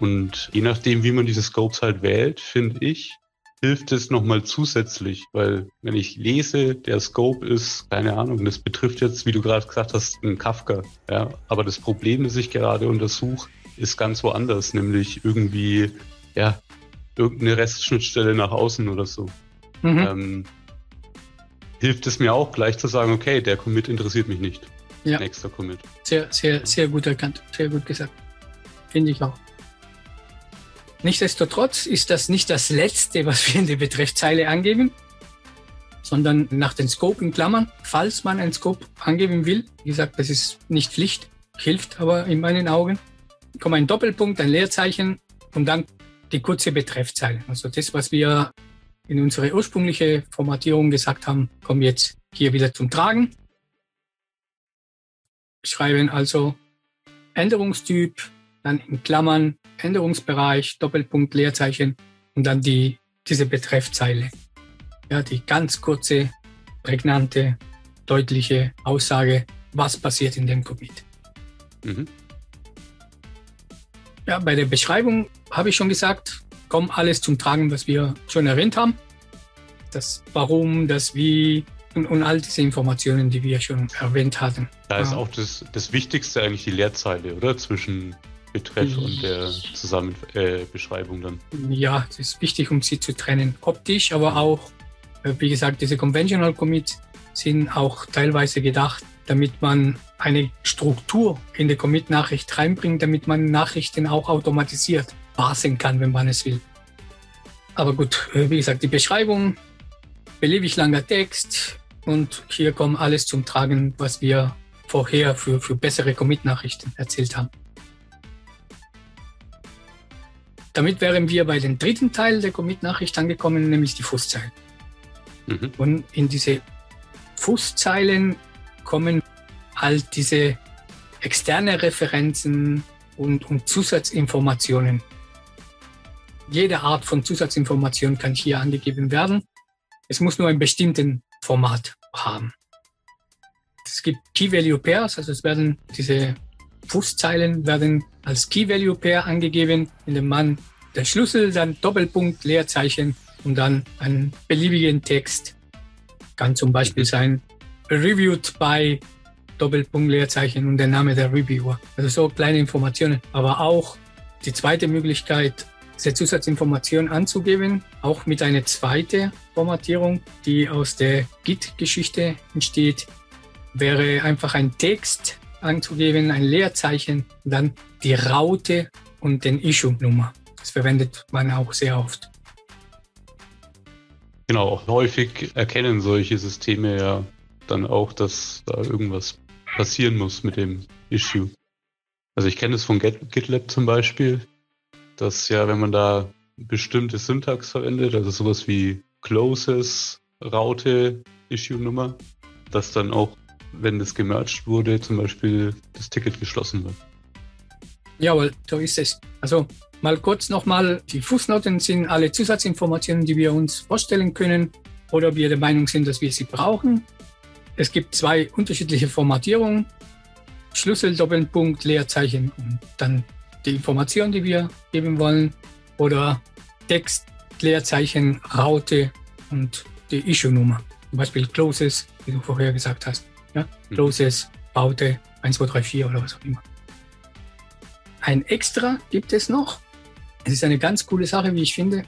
Und je nachdem, wie man diese Scopes halt wählt, finde ich, hilft es nochmal zusätzlich, weil wenn ich lese, der Scope ist, keine Ahnung, das betrifft jetzt, wie du gerade gesagt hast, einen Kafka. Ja, aber das Problem, das ich gerade untersuche, ist ganz woanders, nämlich irgendwie, ja, irgendeine Restschnittstelle nach außen oder so. Mhm. Ähm, hilft es mir auch gleich zu sagen, okay, der Commit interessiert mich nicht. Ja. Nächster Commit. Sehr, sehr, sehr gut erkannt. Sehr gut gesagt. Finde ich auch. Nichtsdestotrotz ist das nicht das Letzte, was wir in der Betreffzeile angeben, sondern nach den Scope in Klammern, falls man ein Scope angeben will. Wie gesagt, das ist nicht Pflicht, hilft aber in meinen Augen. Kommt ein Doppelpunkt, ein Leerzeichen und dann die kurze Betreffzeile. Also das, was wir in unserer ursprünglichen Formatierung gesagt haben, kommt jetzt hier wieder zum Tragen. Schreiben also Änderungstyp, dann in Klammern Änderungsbereich, Doppelpunkt, Leerzeichen und dann die, diese Betreffzeile. Ja, die ganz kurze, prägnante, deutliche Aussage, was passiert in dem Commit. Mhm. Ja, bei der Beschreibung habe ich schon gesagt, kommt alles zum Tragen, was wir schon erwähnt haben. Das Warum, das Wie und, und all diese Informationen, die wir schon erwähnt hatten. Da ist auch das, das Wichtigste eigentlich die Leerzeile, oder? Zwischen Betreff und der Zusammenbeschreibung äh, dann. Ja, es ist wichtig, um sie zu trennen. Optisch, aber auch, äh, wie gesagt, diese Conventional Commits sind auch teilweise gedacht, damit man eine Struktur in die Commit-Nachricht reinbringt, damit man Nachrichten auch automatisiert parsen kann, wenn man es will. Aber gut, äh, wie gesagt, die Beschreibung, beliebig langer Text und hier kommt alles zum Tragen, was wir vorher für, für bessere Commit-Nachrichten erzählt haben. Damit wären wir bei dem dritten Teil der Commit-Nachricht angekommen, nämlich die Fußzeilen. Mhm. Und in diese Fußzeilen kommen halt diese externe Referenzen, und, und Zusatzinformationen. Jede Art von Zusatzinformation kann hier angegeben werden. Es muss nur ein bestimmten Format haben. Es gibt Key Value Pairs, also es werden diese Fußzeilen werden als Key Value Pair angegeben, indem man der Schlüssel, dann Doppelpunkt, Leerzeichen und dann einen beliebigen Text. Kann zum Beispiel sein reviewed by Doppelpunkt, Leerzeichen und der Name der Reviewer. Also so kleine Informationen. Aber auch die zweite Möglichkeit, diese Zusatzinformation anzugeben, auch mit einer zweiten Formatierung, die aus der Git-Geschichte entsteht, wäre einfach ein Text anzugeben, ein Leerzeichen, dann die Raute und den Issue-Nummer. Das verwendet man auch sehr oft. Genau, häufig erkennen solche Systeme ja dann auch, dass da irgendwas passieren muss mit dem Issue. Also ich kenne es von GitLab zum Beispiel, dass ja, wenn man da bestimmte Syntax verwendet, also sowas wie Closes, Raute, Issue-Nummer, dass dann auch, wenn das gemerged wurde, zum Beispiel das Ticket geschlossen wird. Jawohl, so ist es. Also mal kurz nochmal, die Fußnoten sind alle Zusatzinformationen, die wir uns vorstellen können oder wir der Meinung sind, dass wir sie brauchen. Es gibt zwei unterschiedliche Formatierungen. Schlüssel, Doppelpunkt, Leerzeichen und dann die Information, die wir geben wollen. Oder Text, Leerzeichen, Raute und die Issue-Nummer. Zum Beispiel Closes, wie du vorher gesagt hast. Ja? Mhm. Closes, Raute 1, 2, 3, 4 oder was auch immer. Ein Extra gibt es noch. Es ist eine ganz coole Sache, wie ich finde.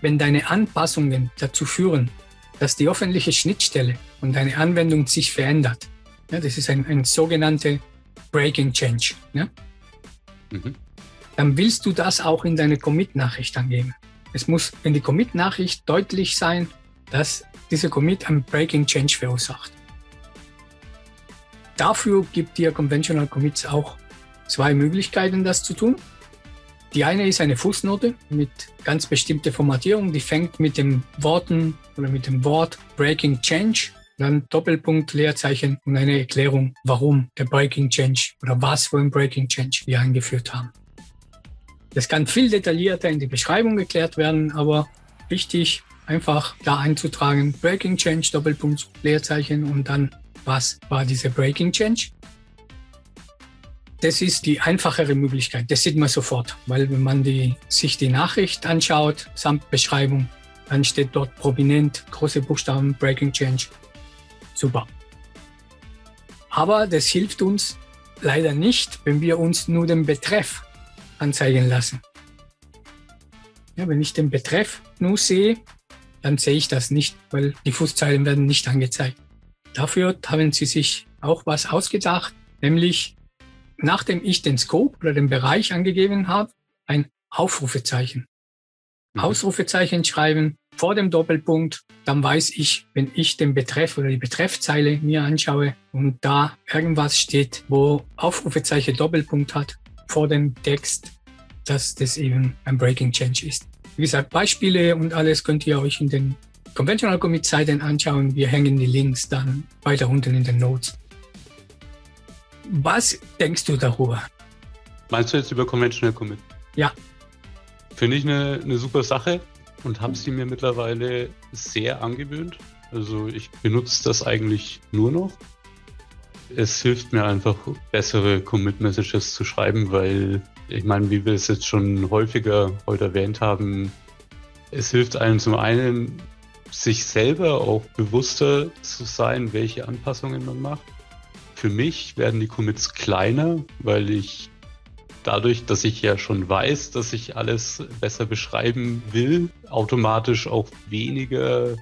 Wenn deine Anpassungen dazu führen, dass die öffentliche Schnittstelle und deine Anwendung sich verändert. Ja, das ist ein, ein sogenannter Breaking Change. Ja? Mhm. Dann willst du das auch in deine Commit-Nachricht angeben. Es muss in die Commit-Nachricht deutlich sein, dass dieser Commit ein Breaking Change verursacht. Dafür gibt dir Conventional Commits auch zwei Möglichkeiten, das zu tun. Die eine ist eine Fußnote mit ganz bestimmter Formatierung, die fängt mit den Worten oder mit dem Wort Breaking Change, dann Doppelpunkt, Leerzeichen und eine Erklärung, warum der Breaking Change oder was für ein Breaking Change wir eingeführt haben. Das kann viel detaillierter in die Beschreibung erklärt werden, aber wichtig, einfach da einzutragen, Breaking Change, Doppelpunkt, Leerzeichen und dann, was war dieser Breaking Change? Das ist die einfachere Möglichkeit. Das sieht man sofort, weil wenn man die, sich die Nachricht anschaut, samt Beschreibung, dann steht dort prominent, große Buchstaben, Breaking Change. Super. Aber das hilft uns leider nicht, wenn wir uns nur den Betreff anzeigen lassen. Ja, wenn ich den Betreff nur sehe, dann sehe ich das nicht, weil die Fußzeilen werden nicht angezeigt. Dafür haben sie sich auch was ausgedacht, nämlich nachdem ich den Scope oder den Bereich angegeben habe, ein Aufrufezeichen. Mhm. Ausrufezeichen schreiben vor dem Doppelpunkt, dann weiß ich, wenn ich den Betreff oder die Betreffzeile mir anschaue und da irgendwas steht, wo Aufrufezeichen Doppelpunkt hat vor dem Text, dass das eben ein Breaking Change ist. Wie gesagt, Beispiele und alles könnt ihr euch in den Conventional Commit Seiten anschauen. Wir hängen die Links dann weiter unten in den Notes. Was denkst du darüber? Meinst du jetzt über Conventional Commit? Ja. Finde ich eine, eine super Sache und habe sie mir mittlerweile sehr angewöhnt. Also ich benutze das eigentlich nur noch. Es hilft mir einfach, bessere Commit-Messages zu schreiben, weil ich meine, wie wir es jetzt schon häufiger heute erwähnt haben, es hilft einem zum einen, sich selber auch bewusster zu sein, welche Anpassungen man macht. Für mich werden die Commits kleiner, weil ich dadurch, dass ich ja schon weiß, dass ich alles besser beschreiben will, automatisch auch weniger,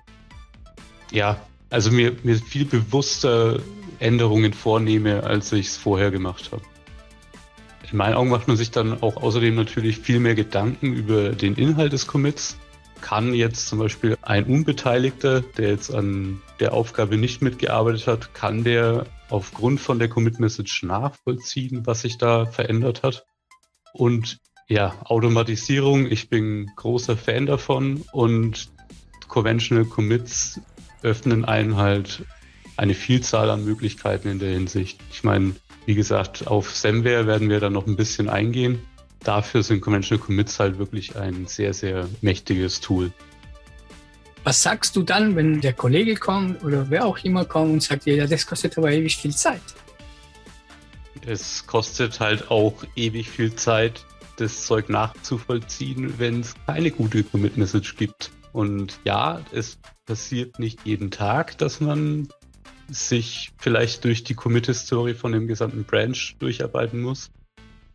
ja, also mir, mir viel bewusster Änderungen vornehme, als ich es vorher gemacht habe. In meinen Augen macht man sich dann auch außerdem natürlich viel mehr Gedanken über den Inhalt des Commits kann jetzt zum Beispiel ein Unbeteiligter, der jetzt an der Aufgabe nicht mitgearbeitet hat, kann der aufgrund von der Commit Message nachvollziehen, was sich da verändert hat. Und ja, Automatisierung, ich bin großer Fan davon und Conventional Commits öffnen einen halt eine Vielzahl an Möglichkeiten in der Hinsicht. Ich meine, Wie gesagt, auf Semware werden wir dann noch ein bisschen eingehen. Dafür sind Conventional Commits halt wirklich ein sehr, sehr mächtiges Tool. Was sagst du dann, wenn der Kollege kommt oder wer auch immer kommt und sagt, ja, das kostet aber ewig viel Zeit? Es kostet halt auch ewig viel Zeit, das Zeug nachzuvollziehen, wenn es keine gute Commit Message gibt. Und ja, es passiert nicht jeden Tag, dass man sich vielleicht durch die Commit-Historie von dem gesamten Branch durcharbeiten muss.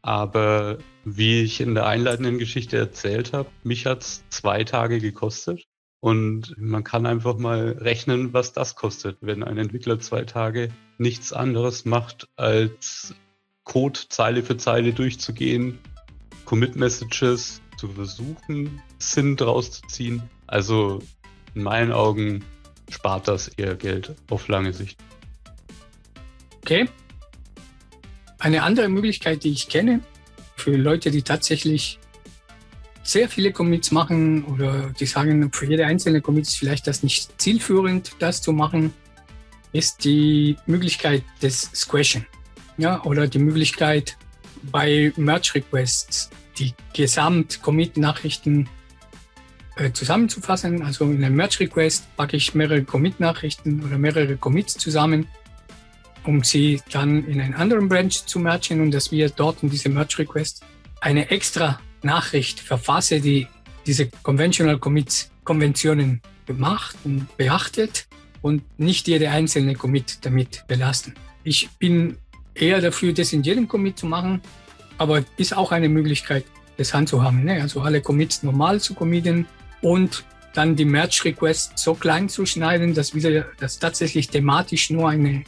Aber wie ich in der einleitenden Geschichte erzählt habe, mich hat es zwei Tage gekostet. Und man kann einfach mal rechnen, was das kostet, wenn ein Entwickler zwei Tage nichts anderes macht, als Code Zeile für Zeile durchzugehen, Commit-Messages zu versuchen, Sinn draus zu ziehen. Also in meinen Augen spart das eher Geld auf lange Sicht. Okay. Eine andere Möglichkeit, die ich kenne, für Leute, die tatsächlich sehr viele Commits machen oder die sagen, für jede einzelne Commit ist vielleicht das nicht zielführend, das zu machen, ist die Möglichkeit des Squashen. Ja, oder die Möglichkeit bei Merge Requests die Gesamt-Commit-Nachrichten äh, zusammenzufassen. Also in einem Merge Request packe ich mehrere Commit-Nachrichten oder mehrere Commits zusammen, um sie dann in einen anderen Branch zu mergen und dass wir dort in diese Merge Request eine extra Nachricht verfasse, die diese Conventional Commits Konventionen gemacht und beachtet und nicht jede einzelne Commit damit belasten. Ich bin eher dafür, das in jedem Commit zu machen, aber ist auch eine Möglichkeit, das handzuhaben. Ne? Also alle Commits normal zu committen und dann die Merge Request so klein zu schneiden, dass wieder das tatsächlich thematisch nur eine,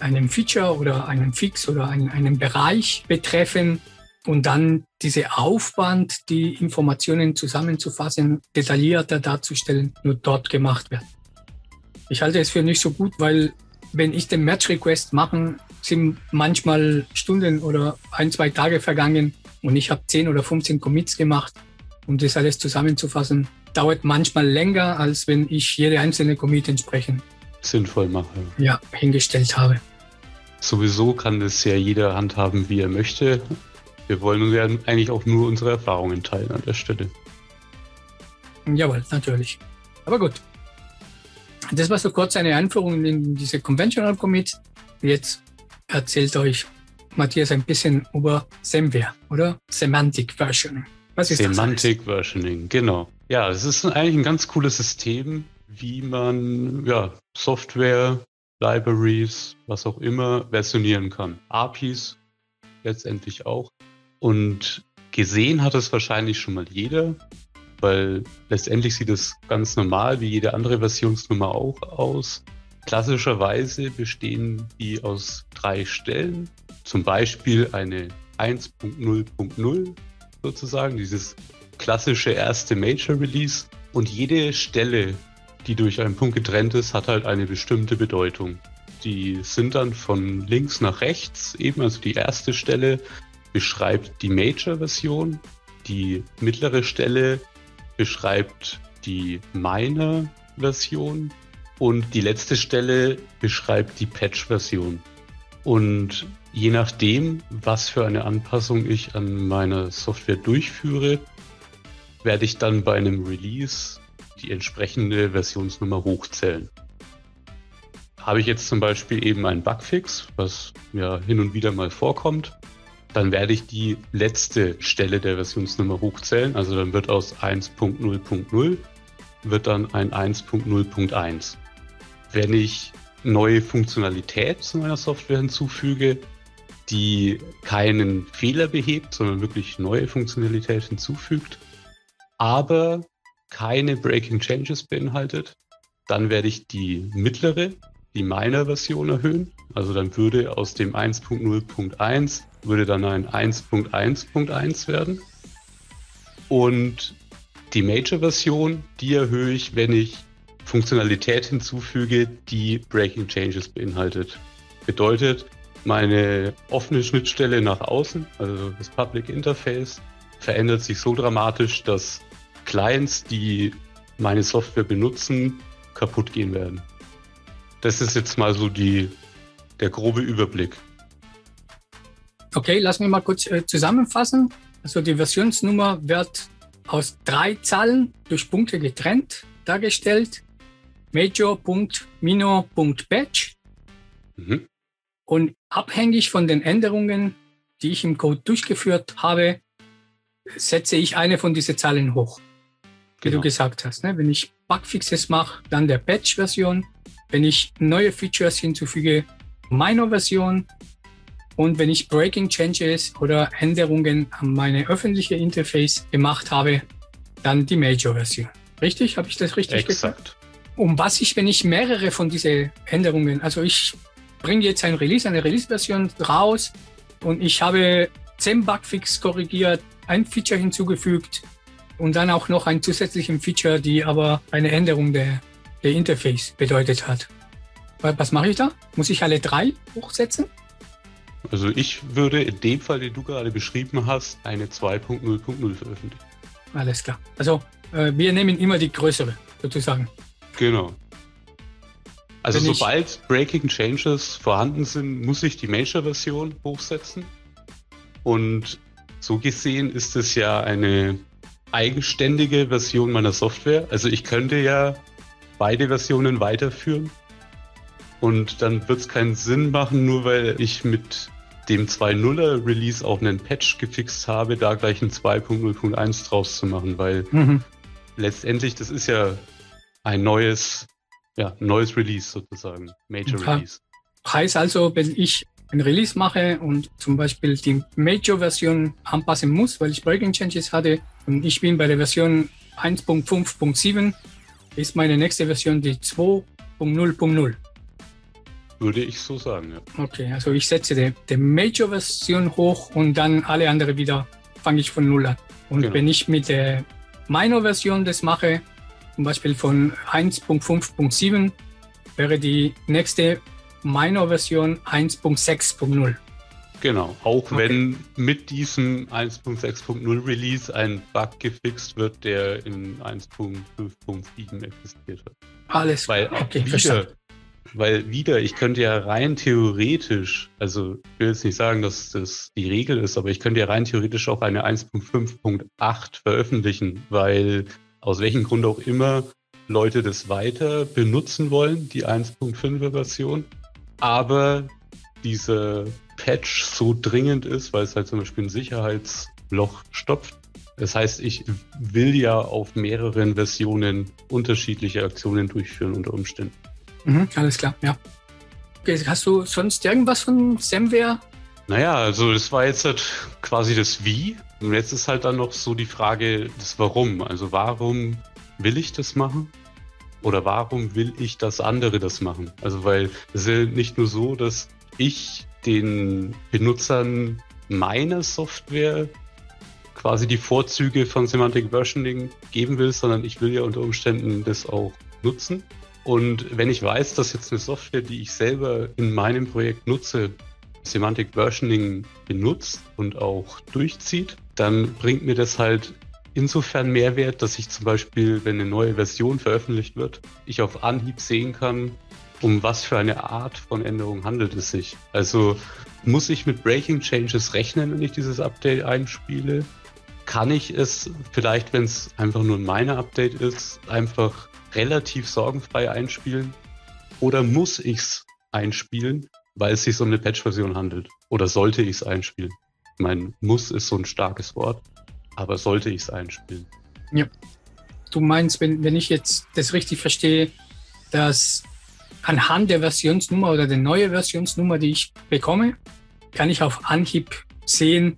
einen Feature oder einen Fix oder einen, einen Bereich betreffen und dann diese Aufwand, die Informationen zusammenzufassen, detaillierter darzustellen, nur dort gemacht wird. Ich halte es für nicht so gut, weil wenn ich den Match Request mache, sind manchmal Stunden oder ein, zwei Tage vergangen und ich habe 10 oder 15 Commits gemacht, um das alles zusammenzufassen. Dauert manchmal länger, als wenn ich jede einzelne Commit entsprechend sinnvoll mache. Ja, hingestellt habe. Sowieso kann das ja jeder handhaben, wie er möchte. Wir wollen und werden eigentlich auch nur unsere Erfahrungen teilen an der Stelle. Jawohl, natürlich. Aber gut. Das war so kurz eine Einführung in diese Conventional Commit. Jetzt erzählt euch Matthias ein bisschen über Semware, oder? Semantic Versioning. Was ist Semantic das Versioning, genau. Ja, es ist eigentlich ein ganz cooles System, wie man ja, Software, Libraries, was auch immer, versionieren kann. APIs letztendlich auch. Und gesehen hat es wahrscheinlich schon mal jeder, weil letztendlich sieht es ganz normal wie jede andere Versionsnummer auch aus. Klassischerweise bestehen die aus drei Stellen, zum Beispiel eine 1.0.0 sozusagen, dieses klassische erste Major Release. Und jede Stelle, die durch einen Punkt getrennt ist, hat halt eine bestimmte Bedeutung. Die sind dann von links nach rechts, eben also die erste Stelle beschreibt die Major-Version, die mittlere Stelle beschreibt die Minor-Version und die letzte Stelle beschreibt die Patch-Version. Und je nachdem, was für eine Anpassung ich an meiner Software durchführe, werde ich dann bei einem Release die entsprechende Versionsnummer hochzählen. Habe ich jetzt zum Beispiel eben einen Bugfix, was ja hin und wieder mal vorkommt, dann werde ich die letzte Stelle der Versionsnummer hochzählen. Also dann wird aus 1.0.0 wird dann ein 1.0.1. Wenn ich neue Funktionalität zu meiner Software hinzufüge, die keinen Fehler behebt, sondern wirklich neue Funktionalität hinzufügt, aber keine Breaking Changes beinhaltet, dann werde ich die mittlere, die meiner Version erhöhen. Also dann würde aus dem 1.0.1 würde dann ein 1.1.1 werden. Und die Major-Version, die erhöhe ich, wenn ich Funktionalität hinzufüge, die Breaking Changes beinhaltet. Bedeutet, meine offene Schnittstelle nach außen, also das Public Interface, verändert sich so dramatisch, dass Clients, die meine Software benutzen, kaputt gehen werden. Das ist jetzt mal so die, der grobe Überblick. Okay, lass mich mal kurz äh, zusammenfassen. Also die Versionsnummer wird aus drei Zahlen durch Punkte getrennt dargestellt. Major.minor.batch. Mhm. Und abhängig von den Änderungen, die ich im Code durchgeführt habe, setze ich eine von diesen Zahlen hoch. Wie genau. du gesagt hast. Ne? Wenn ich Bugfixes mache, dann der Patch-Version. Wenn ich neue Features hinzufüge, Minor-Version. Und wenn ich Breaking Changes oder Änderungen an meine öffentliche Interface gemacht habe, dann die Major-Version. Richtig? Habe ich das richtig Exakt. gesagt? Um was ich, wenn ich mehrere von diesen Änderungen, also ich bringe jetzt ein Release, eine Release-Version raus und ich habe 10 Bugfix korrigiert, ein Feature hinzugefügt und dann auch noch ein zusätzlichen Feature, die aber eine Änderung der, der Interface bedeutet hat. Was mache ich da? Muss ich alle drei hochsetzen? Also ich würde in dem Fall, den du gerade beschrieben hast, eine 2.0.0 veröffentlichen. Alles klar. Also äh, wir nehmen immer die größere, sozusagen. Genau. Also Wenn sobald Breaking Changes vorhanden sind, muss ich die Major-Version hochsetzen. Und so gesehen ist es ja eine eigenständige Version meiner Software. Also ich könnte ja beide Versionen weiterführen. Und dann wird es keinen Sinn machen, nur weil ich mit dem 2.0er Release auch einen Patch gefixt habe, da gleich ein 2.0.1 draus zu machen, weil mhm. letztendlich das ist ja ein neues, ja, neues Release sozusagen, Major Release. Heißt also, wenn ich ein Release mache und zum Beispiel die Major-Version anpassen muss, weil ich Breaking Changes hatte und ich bin bei der Version 1.5.7, ist meine nächste Version die 2.0.0. Würde ich so sagen, ja. Okay, also ich setze die, die Major-Version hoch und dann alle andere wieder fange ich von Null an. Und genau. wenn ich mit der Minor-Version das mache, zum Beispiel von 1.5.7, wäre die nächste Minor-Version 1.6.0. Genau, auch okay. wenn mit diesem 1.6.0 Release ein Bug gefixt wird, der in 1.5.7 existiert hat. Alles Weil okay, wieder, weil wieder, ich könnte ja rein theoretisch, also ich will jetzt nicht sagen, dass das die Regel ist, aber ich könnte ja rein theoretisch auch eine 1.5.8 veröffentlichen, weil aus welchem Grund auch immer Leute das weiter benutzen wollen, die 1.5er Version. Aber dieser Patch so dringend ist, weil es halt zum Beispiel ein Sicherheitsloch stopft. Das heißt, ich will ja auf mehreren Versionen unterschiedliche Aktionen durchführen unter Umständen. Mhm, alles klar, ja. Okay, hast du sonst irgendwas von Samware? Naja, also das war jetzt halt quasi das Wie. Und jetzt ist halt dann noch so die Frage das Warum. Also warum will ich das machen? Oder warum will ich, dass andere das machen? Also weil es ist ja nicht nur so, dass ich den Benutzern meiner Software quasi die Vorzüge von Semantic Versioning geben will, sondern ich will ja unter Umständen das auch nutzen. Und wenn ich weiß, dass jetzt eine Software, die ich selber in meinem Projekt nutze, Semantic Versioning benutzt und auch durchzieht, dann bringt mir das halt insofern Mehrwert, dass ich zum Beispiel, wenn eine neue Version veröffentlicht wird, ich auf Anhieb sehen kann, um was für eine Art von Änderung handelt es sich. Also muss ich mit Breaking Changes rechnen, wenn ich dieses Update einspiele? Kann ich es vielleicht, wenn es einfach nur ein meiner Update ist, einfach relativ sorgenfrei einspielen? Oder muss ich es einspielen, weil es sich um eine Patch-Version handelt? Oder sollte ich es einspielen? Ich meine, muss ist so ein starkes Wort, aber sollte ich es einspielen? Ja. Du meinst, wenn, wenn ich jetzt das richtig verstehe, dass anhand der Versionsnummer oder der neuen Versionsnummer, die ich bekomme, kann ich auf Anhieb sehen,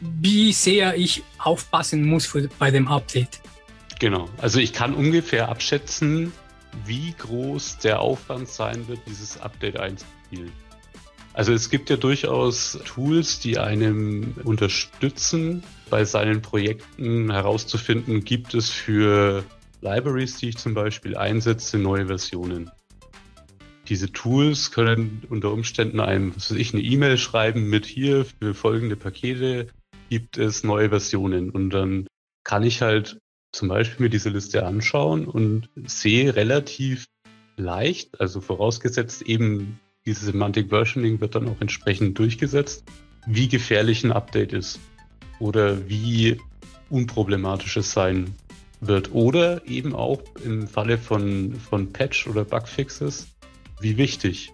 wie sehr ich aufpassen muss für, bei dem Update. Genau. Also ich kann ungefähr abschätzen, wie groß der Aufwand sein wird, dieses Update einzuspielen. Also es gibt ja durchaus Tools, die einem unterstützen, bei seinen Projekten herauszufinden, gibt es für Libraries, die ich zum Beispiel einsetze, neue Versionen. Diese Tools können unter Umständen einem, was weiß ich, eine E-Mail schreiben mit hier für folgende Pakete gibt es neue Versionen. Und dann kann ich halt zum Beispiel mir diese Liste anschauen und sehe relativ leicht, also vorausgesetzt eben diese Semantic Versioning wird dann auch entsprechend durchgesetzt, wie gefährlich ein Update ist oder wie unproblematisch es sein wird. Oder eben auch im Falle von, von Patch oder Bugfixes, wie wichtig.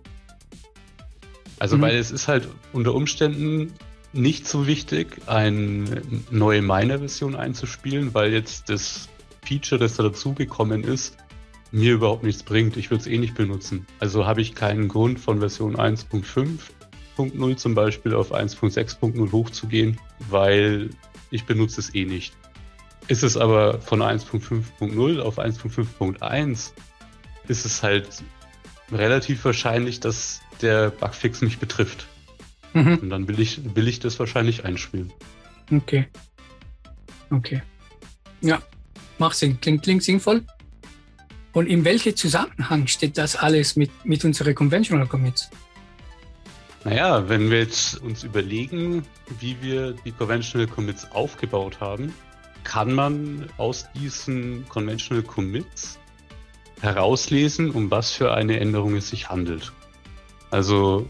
Also, mhm. weil es ist halt unter Umständen nicht so wichtig, eine neue Miner-Version einzuspielen, weil jetzt das Feature, das da dazugekommen ist, mir überhaupt nichts bringt. Ich würde es eh nicht benutzen. Also habe ich keinen Grund von Version 1.5.0 zum Beispiel auf 1.6.0 hochzugehen, weil ich benutze es eh nicht. Ist es aber von 1.5.0 auf 1.5.1, ist es halt relativ wahrscheinlich, dass der Bugfix mich betrifft. Mhm. Und dann will ich, will ich das wahrscheinlich einspielen. Okay. Okay. Ja, macht Sinn. Klingt, klingt sinnvoll. Und in welchem Zusammenhang steht das alles mit, mit unseren Conventional Commits? Naja, wenn wir jetzt uns überlegen, wie wir die Conventional Commits aufgebaut haben, kann man aus diesen Conventional Commits herauslesen, um was für eine Änderung es sich handelt. Also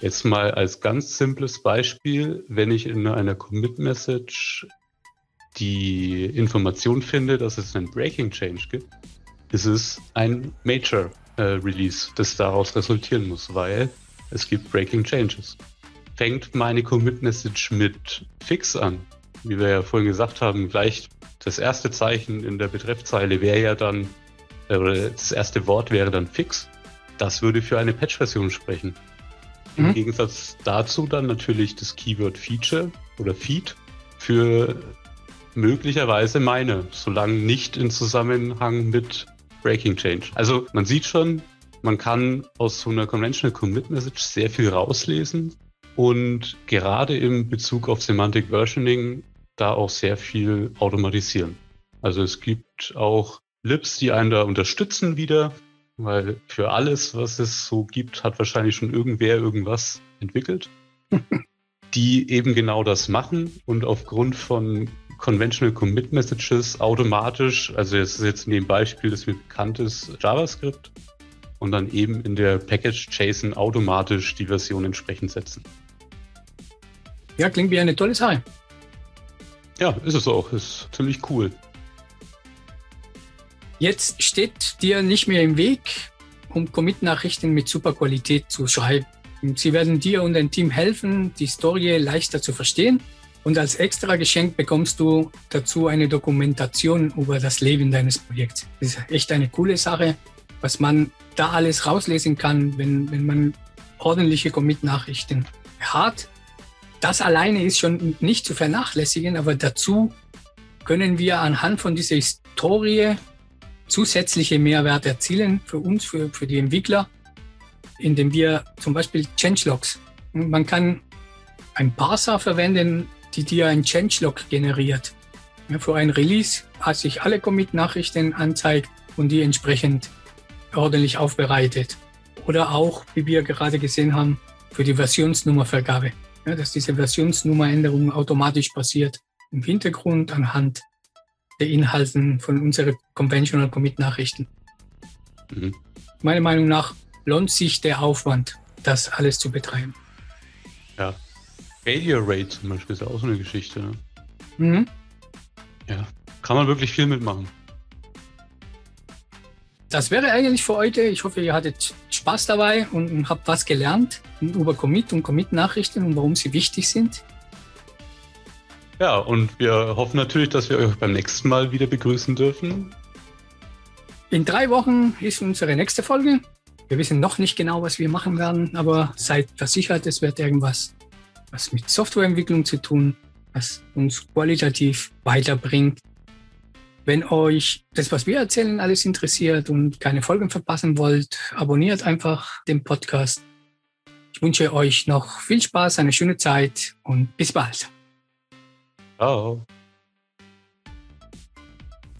jetzt mal als ganz simples Beispiel, wenn ich in einer Commit Message die Information finde, dass es einen Breaking Change gibt, ist es ein Major äh, Release, das daraus resultieren muss, weil es gibt Breaking Changes. Fängt meine Commit Message mit Fix an, wie wir ja vorhin gesagt haben, gleich das erste Zeichen in der Betreffzeile wäre ja dann, äh, oder das erste Wort wäre dann Fix. Das würde für eine Patch-Version sprechen. Im mhm. Gegensatz dazu dann natürlich das Keyword Feature oder Feed für möglicherweise meine, solange nicht in Zusammenhang mit Breaking Change. Also man sieht schon, man kann aus so einer Conventional Commit Message sehr viel rauslesen und gerade im Bezug auf Semantic Versioning da auch sehr viel automatisieren. Also es gibt auch Libs, die einen da unterstützen wieder, weil für alles, was es so gibt, hat wahrscheinlich schon irgendwer irgendwas entwickelt, [LAUGHS] die eben genau das machen und aufgrund von Conventional Commit Messages automatisch, also es ist jetzt in dem Beispiel, das mir bekannt ist, JavaScript und dann eben in der Package JSON automatisch die Version entsprechend setzen. Ja, klingt wie eine tolle Sache. Ja, ist es auch. Ist ziemlich cool. Jetzt steht dir nicht mehr im Weg, um Commit-Nachrichten mit super Qualität zu schreiben. Sie werden dir und dein Team helfen, die Story leichter zu verstehen. Und als extra Geschenk bekommst du dazu eine Dokumentation über das Leben deines Projekts. Das ist echt eine coole Sache, was man da alles rauslesen kann, wenn, wenn man ordentliche Commit-Nachrichten hat. Das alleine ist schon nicht zu vernachlässigen, aber dazu können wir anhand von dieser Historie zusätzliche Mehrwert erzielen für uns, für, für die Entwickler, indem wir zum Beispiel Changelogs, man kann ein Parser verwenden, die dir ein Changelog generiert. Ja, für ein Release hat sich alle Commit-Nachrichten anzeigt und die entsprechend ordentlich aufbereitet. Oder auch, wie wir gerade gesehen haben, für die Versionsnummervergabe ja, dass diese Versionsnummeränderung automatisch passiert im Hintergrund anhand der Inhalten von unseren Conventional Commit Nachrichten. Mhm. Meiner Meinung nach lohnt sich der Aufwand, das alles zu betreiben. Failure Rate zum Beispiel ist ja auch so eine Geschichte. Ne? Mhm. Ja, kann man wirklich viel mitmachen. Das wäre eigentlich für heute. Ich hoffe, ihr hattet Spaß dabei und habt was gelernt über Commit und Commit-Nachrichten und warum sie wichtig sind. Ja, und wir hoffen natürlich, dass wir euch beim nächsten Mal wieder begrüßen dürfen. In drei Wochen ist unsere nächste Folge. Wir wissen noch nicht genau, was wir machen werden, aber seid versichert, es wird irgendwas was mit Softwareentwicklung zu tun, was uns qualitativ weiterbringt. Wenn euch das, was wir erzählen, alles interessiert und keine Folgen verpassen wollt, abonniert einfach den Podcast. Ich wünsche euch noch viel Spaß, eine schöne Zeit und bis bald. Ciao.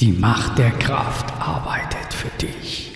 Die Macht der Kraft arbeitet für dich.